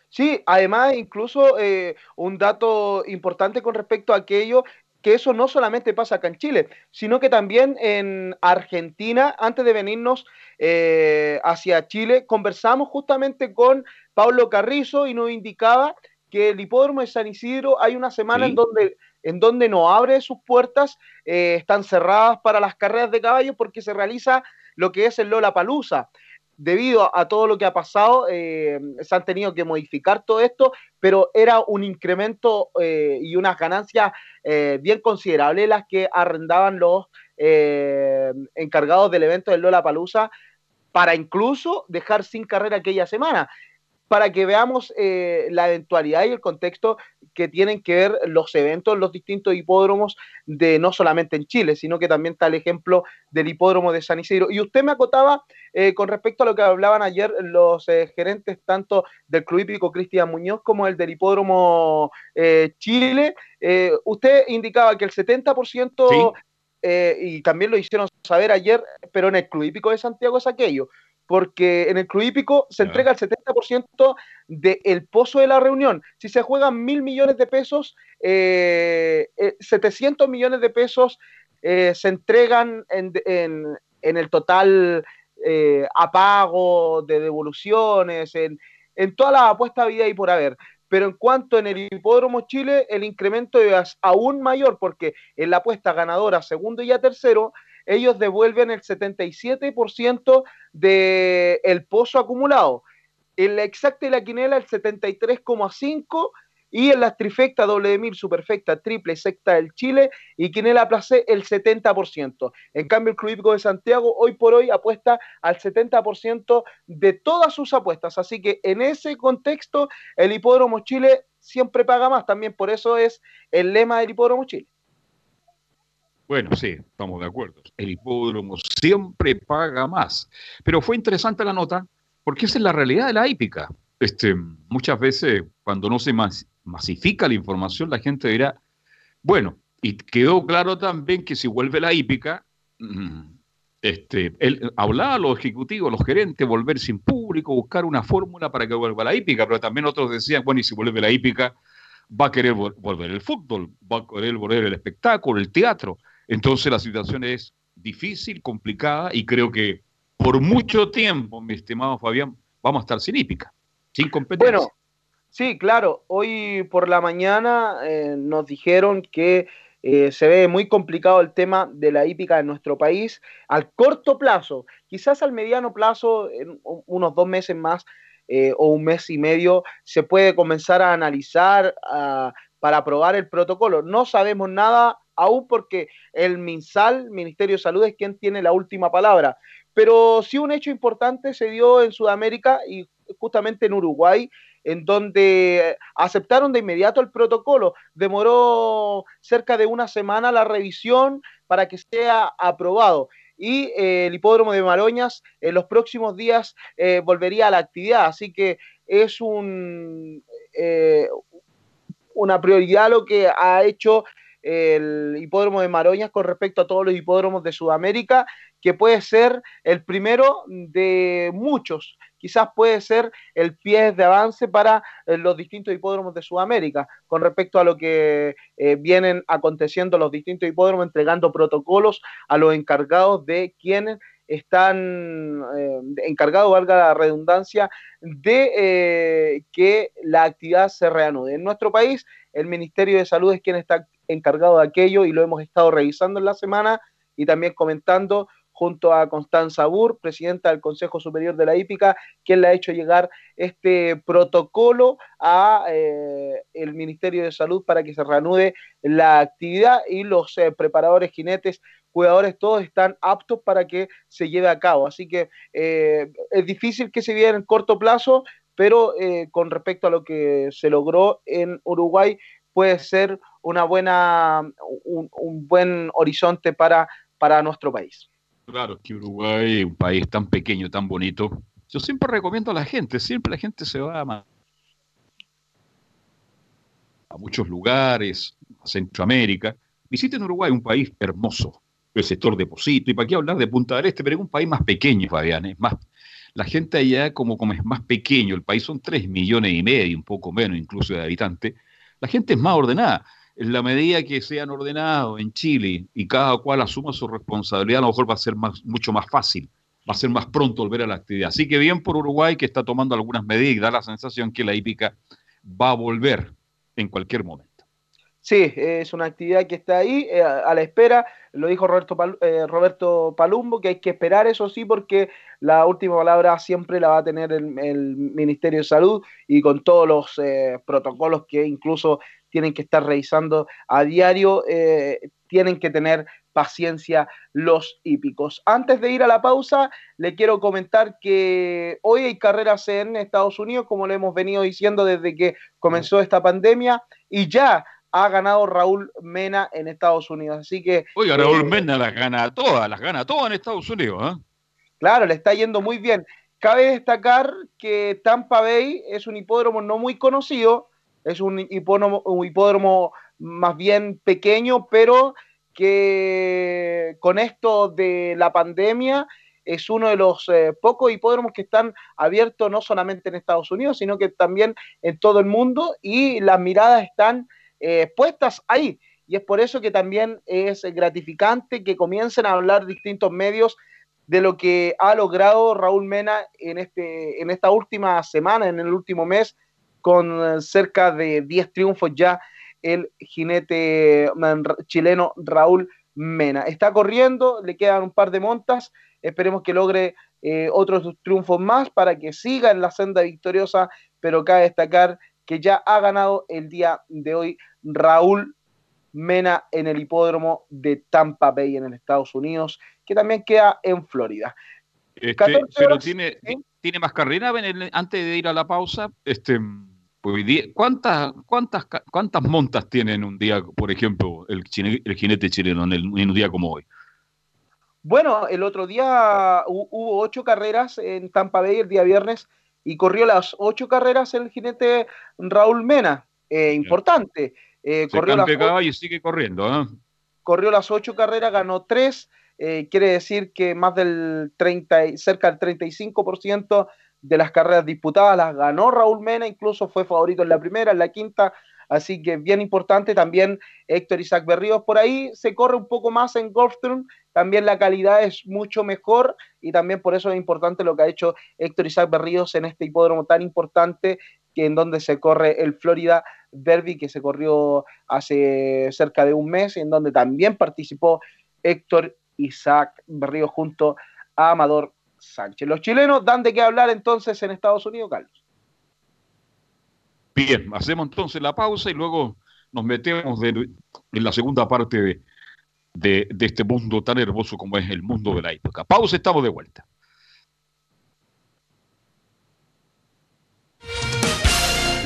Sí, además incluso eh, un dato importante con respecto a aquello, que eso no solamente pasa acá en Chile, sino que también en Argentina, antes de venirnos eh, hacia Chile, conversamos justamente con Pablo Carrizo y nos indicaba que el hipódromo de San Isidro hay una semana en donde en donde no abre sus puertas, eh, están cerradas para las carreras de caballos porque se realiza lo que es el Lola Palusa debido a, todo lo que ha pasado, eh, se han tenido que modificar todo esto, pero era un incremento eh, y unas ganancias eh, bien considerables las que arrendaban los encargados del evento del Lola Palusa para incluso dejar sin carrera aquella semana para que veamos eh, la eventualidad y el contexto que tienen que ver los eventos, los distintos hipódromos de no solamente en Chile, sino que también está el ejemplo del hipódromo de San Isidro. Y usted me acotaba eh, con respecto a lo que hablaban ayer los eh, gerentes tanto del Club Hípico Cristian Muñoz como el del hipódromo Chile. usted indicaba que el 70%... y también lo hicieron saber ayer, pero en el Club Hípico de Santiago es aquello porque en el club hípico se entrega el 70% del pozo de la reunión. Si se juegan mil millones de pesos, 700 eh, millones de pesos eh, se entregan en, el total eh, apago de devoluciones, en, en toda la apuesta vida y por haber. Pero en cuanto en el Hipódromo Chile, el incremento es aún mayor porque en la apuesta ganadora segundo y a tercero ellos devuelven el 77% del pozo acumulado. En la exacta y la quinela el 73,5% y en la trifecta, doble de mil, superfecta, triple, secta del Chile y quinela place el 70%. En cambio, el Club Hípico de Santiago hoy por hoy apuesta al 70% de todas sus apuestas. Así que en ese contexto, el Hipódromo Chile siempre paga más. También por eso es el lema del Hipódromo Chile. Bueno, sí, estamos de acuerdo. El hipódromo siempre paga más. Pero fue interesante la nota porque esa es la realidad de la hípica. Este, muchas veces cuando no se masifica la información, la gente dirá, bueno, y quedó claro también que si vuelve la hípica, mm, este, él hablaba a los ejecutivos, los gerentes, volver sin público, buscar una fórmula para que vuelva la hípica, pero también otros decían, bueno, y si vuelve la hípica, va a querer volver el fútbol, va a querer volver el espectáculo, el teatro. Entonces la situación es difícil, complicada y creo que por mucho tiempo, mi estimado Fabián, vamos a estar sin hípica, sin competencia. Bueno, sí, claro. Hoy por la mañana eh, nos dijeron que eh, se ve muy complicado el tema de la hípica en nuestro país al corto plazo, quizás al mediano plazo, en unos dos meses más eh, o un mes y medio, se puede comenzar a analizar para aprobar el protocolo. No sabemos nada aún porque el MinSal, Ministerio de Salud, es quien tiene la última palabra. Pero sí un hecho importante se dio en Sudamérica y justamente en Uruguay, en donde aceptaron de inmediato el protocolo. Demoró cerca de una semana la revisión para que sea aprobado. Y eh, el hipódromo de Maroñas en los próximos días eh, volvería a la actividad. Así que es un, eh, una prioridad lo que ha hecho el hipódromo de Maroñas con respecto a todos los hipódromos de Sudamérica, que puede ser el primero de muchos. Quizás puede ser el pie de avance para eh, los distintos hipódromos de Sudamérica con respecto a lo que eh, vienen aconteciendo los distintos hipódromos, entregando protocolos a los encargados de quienes están eh, encargados, valga la redundancia, de que la actividad se reanude. En nuestro país, el Ministerio de Salud es quien está encargado de aquello y lo hemos estado revisando en la semana y también comentando junto a Constanza Burr, presidenta del Consejo Superior de la Hípica, quien le ha hecho llegar este protocolo a eh, el Ministerio de Salud para que se reanude la actividad y los eh, preparadores, jinetes, cuidadores, todos están aptos para que se lleve a cabo. Así que eh, es difícil que se viera en corto plazo, pero con respecto a lo que se logró en Uruguay, puede ser una buena, un, un buen horizonte para, para nuestro país. Claro, que Uruguay, un país tan pequeño, tan bonito. Yo siempre recomiendo a la gente, siempre la gente se va a muchos lugares, a Centroamérica. Visiten Uruguay, un país hermoso, el sector deposito. ¿Y para qué hablar de Punta del Este? Pero es un país más pequeño, Fabián. Es más, la gente allá, como, como es más pequeño, el país son 3 millones y medio, un poco menos incluso de habitantes, la gente es más ordenada. En la medida que sean ordenados en Chile y cada cual asuma su responsabilidad, a lo mejor va a ser más, mucho más fácil, va a ser más pronto volver a la actividad. Así que bien por Uruguay que está tomando algunas medidas y da la sensación que la hípica va a volver en cualquier momento. Sí, es una actividad que está ahí eh, a la espera. Lo dijo Roberto, eh, Roberto Palumbo, que hay que esperar, eso sí, porque la última palabra siempre la va a tener el, el Ministerio de Salud y con todos los eh, protocolos que incluso tienen que estar revisando a diario, eh, tienen que tener paciencia los hípicos. Antes de ir a la pausa, le quiero comentar que hoy hay carreras en Estados Unidos, como le hemos venido diciendo desde que comenzó esta pandemia, y ya ha ganado Raúl Mena en Estados Unidos. Así que. Oiga, Raúl eh, Mena las gana todas, las gana todas en Estados Unidos. ¿eh? Claro, le está yendo muy bien. Cabe destacar que Tampa Bay es un hipódromo no muy conocido, es un hipódromo, un hipódromo más bien pequeño, pero que con esto de la pandemia es uno de los eh, pocos hipódromos que están abiertos no solamente en Estados Unidos, sino que también en todo el mundo y las miradas están eh, puestas ahí. Y es por eso que también es gratificante que comiencen a hablar distintos medios de lo que ha logrado Raúl Mena en, este, en esta última semana, en el último mes, con eh, cerca de 10 triunfos ya el jinete chileno Raúl Mena. Está corriendo, le quedan un par de montas, esperemos que logre eh, otros triunfos más para que siga en la senda victoriosa, pero cabe destacar que ya ha ganado el día de hoy Raúl Mena en el hipódromo de Tampa Bay en el Estados Unidos, que también queda en Florida. Este, 14 pero tiene, tiene más carrera el- antes de ir a la pausa. Este, pues, ¿cuántas, cuántas, ¿Cuántas montas tiene en un día, por ejemplo, el, chine- el jinete chileno en, el- en un día como hoy? Bueno, el otro día hu- hubo ocho carreras en Tampa Bay el día viernes y corrió las ocho carreras el jinete Raúl Mena. Eh, importante. Eh, Se corrió, las, y sigue corriendo. ¿eh? corrió las ocho carreras, ganó tres. Eh, quiere decir que más del 30, y- cerca del 35% de las carreras disputadas las ganó Raúl Mena, incluso fue favorito en la primera, en la quinta, así que bien importante. También Héctor Isaac Berríos por ahí se corre un poco más en Gulfstream, también la calidad es mucho mejor y también por eso es importante lo que ha hecho Héctor Isaac Berríos en este hipódromo tan importante que en donde se corre el Florida Derby que se corrió hace cerca de un mes, en donde también participó Héctor Isaac Berrío junto a Amador Sánchez. Los chilenos dan de qué hablar entonces en Estados Unidos, Carlos. Bien, hacemos entonces la pausa y luego nos metemos de- en la segunda parte de, de- de este mundo tan hermoso como es el mundo de la época. Pausa, estamos de vuelta.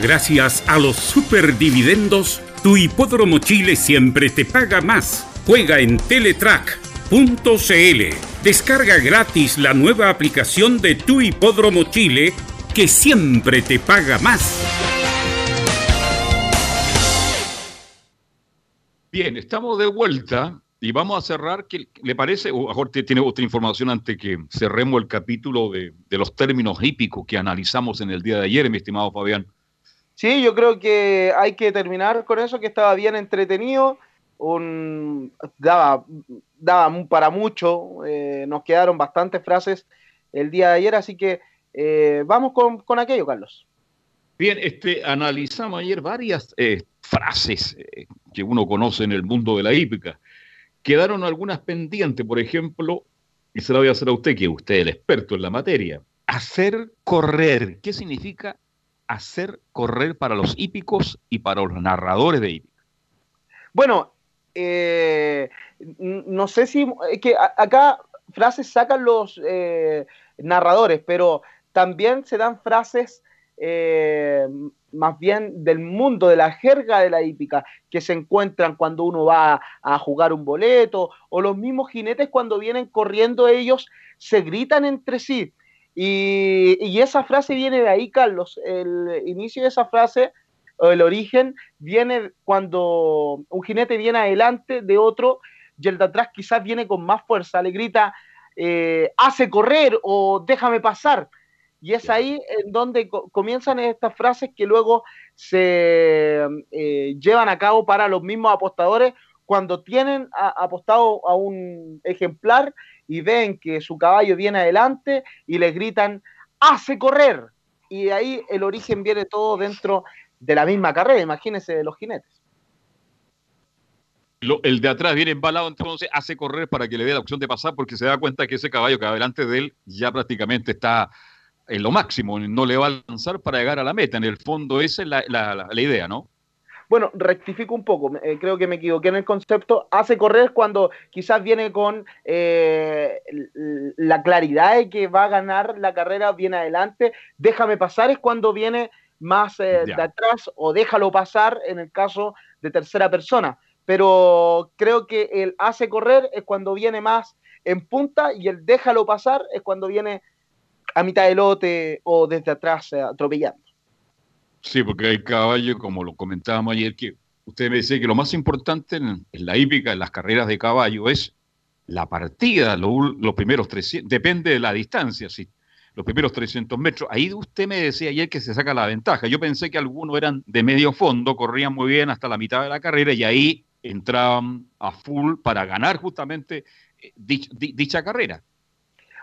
Gracias a los superdividendos, tu hipódromo Chile siempre te paga más. Juega en Teletrack.cl. Descarga gratis la nueva aplicación de tu hipódromo Chile que siempre te paga más. Bien, estamos de vuelta y vamos a cerrar. ¿qué ¿Le parece? O mejor te- tiene otra información antes que cerremos el capítulo de, de los términos hípicos que analizamos en el día de ayer, mi estimado Fabián. Sí, yo creo que hay que terminar con eso, que estaba bien entretenido, un, daba, daba para mucho, eh, nos quedaron bastantes frases el día de ayer, así que eh, vamos con, con aquello, Carlos. Bien, este, analizamos ayer varias eh, frases que uno conoce en el mundo de la hípica. Quedaron algunas pendientes, por ejemplo, y se la voy a hacer a usted, que usted es el experto en la materia. Hacer correr. ¿Qué significa hacer correr para los hípicos y para los narradores de hípica? Bueno, eh, no sé si es que acá frases sacan los eh, narradores, pero también se dan frases eh, más bien del mundo, de la jerga de la hípica, que se encuentran cuando uno va a jugar un boleto, o los mismos jinetes cuando vienen corriendo ellos, se gritan entre sí. Y esa frase viene de ahí, Carlos. El inicio de esa frase, o el origen, viene cuando un jinete viene adelante de otro y el de atrás quizás viene con más fuerza, le grita, eh, hace correr o déjame pasar. Y es ahí en donde co- comienzan estas frases que luego se eh, llevan a cabo para los mismos apostadores cuando tienen a- apostado a un ejemplar y ven que su caballo viene adelante y le gritan, hace correr. Y de ahí el origen viene todo dentro de la misma carrera, imagínense de los jinetes. Lo- el de atrás viene embalado, entonces hace correr para que le dé la opción de pasar porque se da cuenta que ese caballo que va delante de él ya prácticamente está en lo máximo, no le va a alcanzar para llegar a la meta. En el fondo esa es la, la- la- la idea, ¿no? Bueno, rectifico un poco, eh, creo que me equivoqué en el concepto. Hace correr cuando quizás viene con eh, la claridad de que va a ganar la carrera bien adelante. Déjame pasar es cuando viene más eh, de atrás o déjalo pasar en el caso de tercera persona. Pero creo que el hace correr es cuando viene más en punta y el déjalo pasar es cuando viene a mitad de lote o desde atrás eh, atropellando. Sí, porque hay caballos, como lo comentábamos ayer, que usted me decía que lo más importante en, en la hípica, en las carreras de caballo, es la partida, lo los primeros 300, depende de la distancia, sí, los primeros 300 metros. Ahí usted me decía ayer que se saca la ventaja. Yo pensé que algunos eran de medio fondo, corrían muy bien hasta la mitad de la carrera y ahí entraban a full para ganar justamente eh, dich- di- dicha carrera.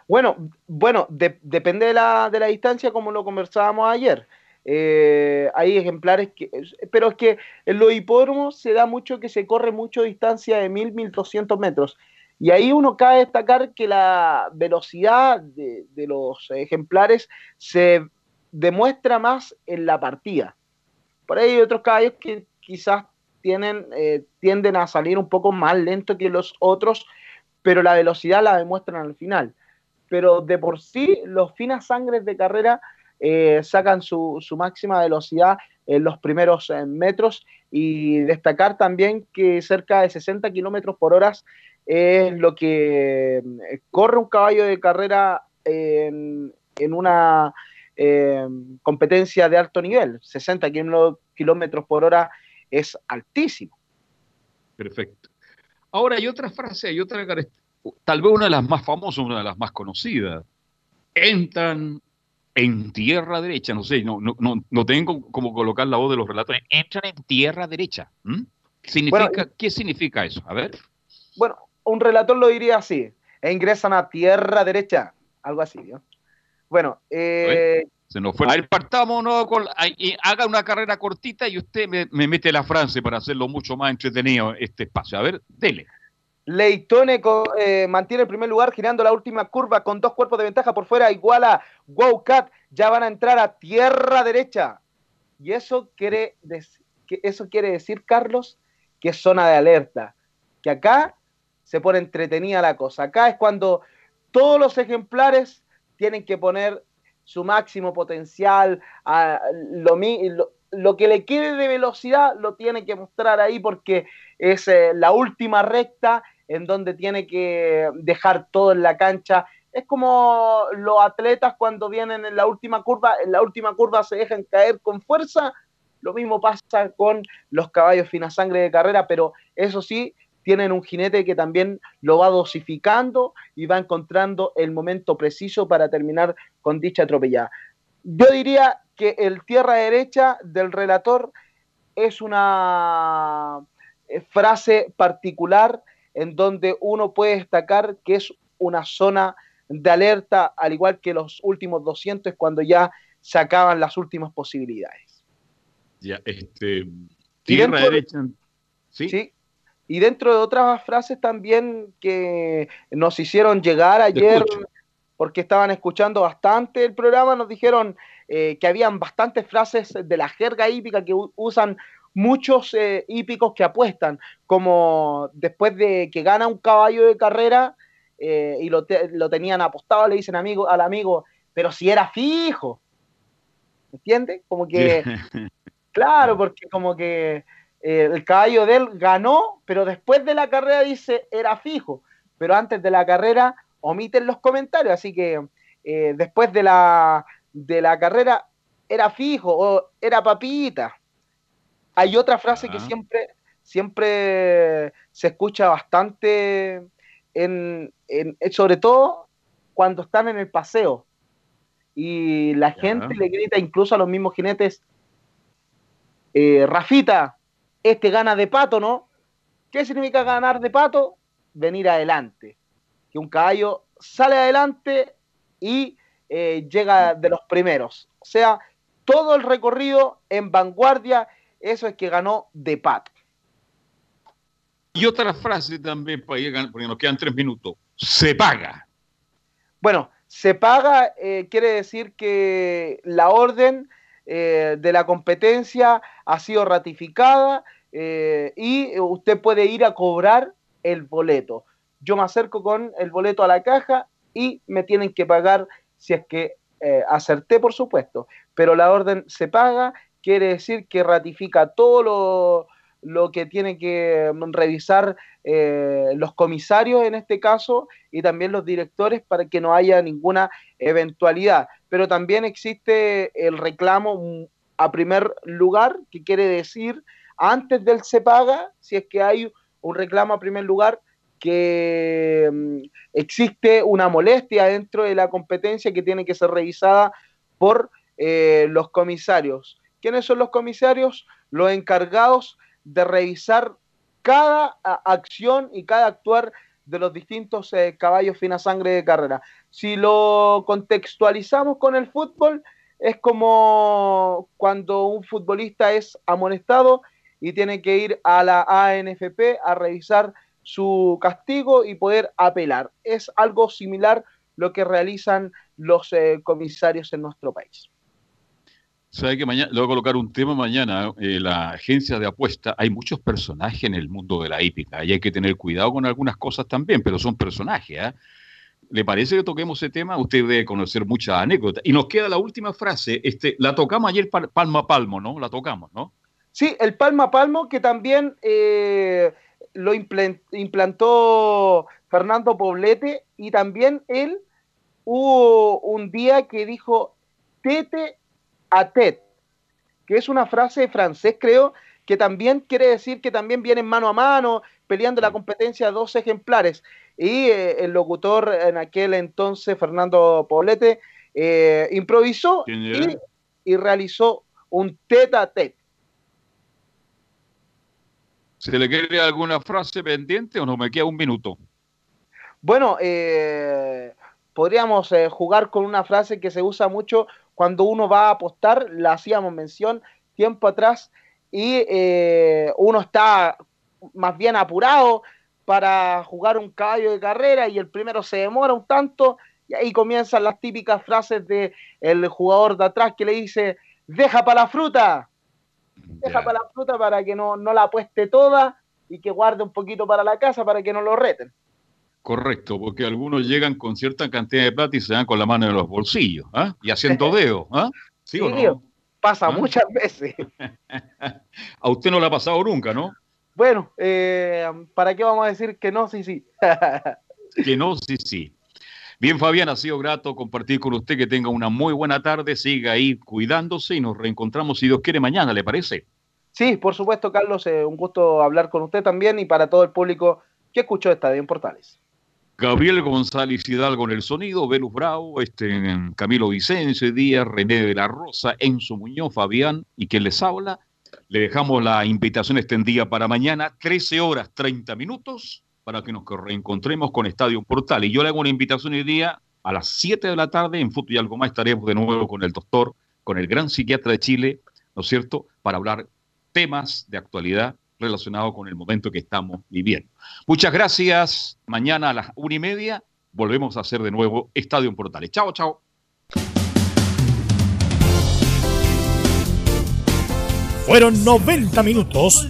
Bueno, bueno, de- depende de la, de la distancia, como lo conversábamos ayer. Eh, hay ejemplares que, pero es que en los hipódromos se da mucho que se corre mucho distancia de 1000, 1200 metros. Y ahí uno cabe destacar que la velocidad de, los ejemplares se demuestra más en la partida. Por ahí hay otros caballos que quizás tienen, eh, tienden a salir un poco más lento que los otros, pero la velocidad la demuestran al final. Pero de por sí, los finas sangres de carrera eh, sacan su, su máxima velocidad en los primeros eh, metros y destacar también que cerca de 60 kilómetros por hora es lo que eh, corre un caballo de carrera en, en una eh, competencia de alto nivel. 60 kilo- kilómetros por hora es altísimo. Perfecto. Ahora hay otra frase, hay otra, tal vez una de las más famosas, una de las más conocidas. Entran en tierra derecha, no sé, no, no, no, no tengo cómo colocar la voz de los relatores. Entran en tierra derecha. ¿m? Significa, Bueno, ¿Qué significa eso? A ver. Bueno, un relator lo diría así, e ingresan a tierra derecha, algo así, ¿no? Bueno, eh, Se nos fue. A ver, partámonos con. ay, y haga una carrera cortita y usted me, me mete la frase para hacerlo mucho más entretenido este espacio. A ver, dele. Leitone eh, mantiene el primer lugar girando la última curva con dos cuerpos de ventaja por fuera, igual a Wow Cat. Ya van a entrar a tierra derecha. Y eso quiere, que eso quiere decir, Carlos, que es zona de alerta. Que acá se pone entretenida la cosa. Acá es cuando todos los ejemplares tienen que poner su máximo potencial, a lo, lo- lo que le quede de velocidad lo tiene que mostrar ahí porque es eh, la última recta en donde tiene que dejar todo en la cancha. Es como los atletas cuando vienen en la última curva, en la última curva se dejan caer con fuerza. Lo mismo pasa con los caballos fina sangre de carrera, pero eso sí, tienen un jinete que también lo va dosificando y va encontrando el momento preciso para terminar con dicha atropellada. Yo diría que el tierra derecha del relator es una eh, frase particular en donde uno puede destacar que es una zona de alerta, al igual que los últimos 200 cuando ya se acaban las últimas posibilidades. Ya, este. Tierra derecha. ¿sí? Y dentro de otras frases también que nos hicieron llegar ayer, porque estaban escuchando bastante el programa, nos dijeron eh, que habían bastantes frases de la jerga hípica que usan muchos eh, hípicos que apuestan, como después de que gana un caballo de carrera eh, y lo, te- lo tenían apostado, le dicen amigo, al amigo, pero si era fijo. ¿Entiendes? Como que Claro, porque como que eh, el caballo de él ganó, pero después de la carrera dice era fijo, pero antes de la carrera omiten los comentarios, así que eh, después de la, de la carrera era fijo o era papita. Hay otra frase que siempre, siempre se escucha bastante, en, en- sobre todo cuando están en el paseo. Y la gente le grita incluso a los mismos jinetes, eh, Rafita, este gana de pato, ¿no? ¿Qué significa ganar de pato? Venir adelante. Que un caballo sale adelante y eh, llega de los primeros. O sea, todo el recorrido en vanguardia, eso es que ganó de pato. Y otra frase también, para gan- porque nos quedan tres minutos. Se paga. Bueno, se paga eh, quiere decir que la orden eh, de la competencia ha sido ratificada eh, y usted puede ir a cobrar el boleto. Yo me acerco con el boleto a la caja y me tienen que pagar si es que eh, acerté, por supuesto. Pero la orden se paga, quiere decir que ratifica todo lo, lo que tiene que revisar eh, los comisarios en este caso y también los directores para que no haya ninguna eventualidad. Pero también existe el reclamo mm, a primer lugar, que quiere decir antes del se paga, si es que hay un reclamo a primer lugar, que mm, existe una molestia dentro de la competencia que tiene que ser revisada por eh, los comisarios. ¿Quiénes son los comisarios? Los encargados de revisar cada acción y cada actuar de los distintos eh, caballos fina sangre de carrera. Si lo contextualizamos con el fútbol, es como cuando un futbolista es amonestado y tiene que ir a la ANFP a revisar su castigo y poder apelar. Es algo similar lo que realizan los eh, comisarios en nuestro país. ¿Sabe que mañana, le voy a colocar un tema mañana? eh, la agencia de apuesta, hay muchos personajes en el mundo de la hípica y hay que tener cuidado con algunas cosas también, pero son personajes. ¿ah? ¿Le parece que toquemos ese tema? Usted debe conocer muchas anécdotas. Y nos queda la última frase, este, la tocamos ayer pa- palmo a palmo, ¿no? La tocamos, ¿no? Sí, el palmo a palmo que también eh, lo implantó Fernando Poblete y también él hubo un día que dijo tete a tet, que es una frase francés creo, que también quiere decir que también vienen mano a mano, peleando la competencia dos ejemplares. Y eh, el locutor en aquel entonces, Fernando Poblete, eh, improvisó y, y realizó un tete a tet. ¿Se le quiere alguna frase pendiente o no? Me queda un minuto. Bueno, eh, podríamos eh, jugar con una frase que se usa mucho cuando uno va a apostar, la hacíamos mención tiempo atrás, y eh, uno está más bien apurado para jugar un caballo de carrera y el primero se demora un tanto, y ahí comienzan las típicas frases de el jugador de atrás que le dice, deja para la fruta, deja para la fruta para que no, no la apueste toda y que guarde un poquito para la casa para que no lo reten. Correcto, porque algunos llegan con cierta cantidad de plata y se dan con la mano en los bolsillos, ¿ah? Y haciendo dedos, ¿ah? ¿Sí, o no? Pasa ¿Ah? muchas veces. A usted no le ha pasado nunca, ¿no? Bueno, eh, ¿para qué vamos a decir que no? Sí, sí. Que no, sí, sí. Bien, Fabián, ha sido grato compartir con usted. Que tenga una muy buena tarde. Siga ahí cuidándose y nos reencontramos, si Dios quiere, mañana, ¿le parece? sí, por supuesto, Carlos, eh, un gusto hablar con usted también y para todo el público que escuchó Estadio en Portales. Gabriel González Hidalgo en el sonido, Velus Bravo, este, Camilo Vicencio Díaz, René de la Rosa, Enzo Muñoz, Fabián y quien les habla. Le dejamos la invitación extendida para mañana, 13 horas 30 minutos, para que nos reencontremos con Estadio Portal. Y yo le hago una invitación hoy día a las 7 de la tarde en Fútbol y algo más estaremos de nuevo con el doctor, con el gran psiquiatra de Chile, ¿no es cierto?, para hablar temas de actualidad relacionados con el momento que estamos viviendo. Muchas gracias. Mañana a las una y media volvemos a hacer de nuevo Estadio Portales. Chao, chao. Fueron 90 minutos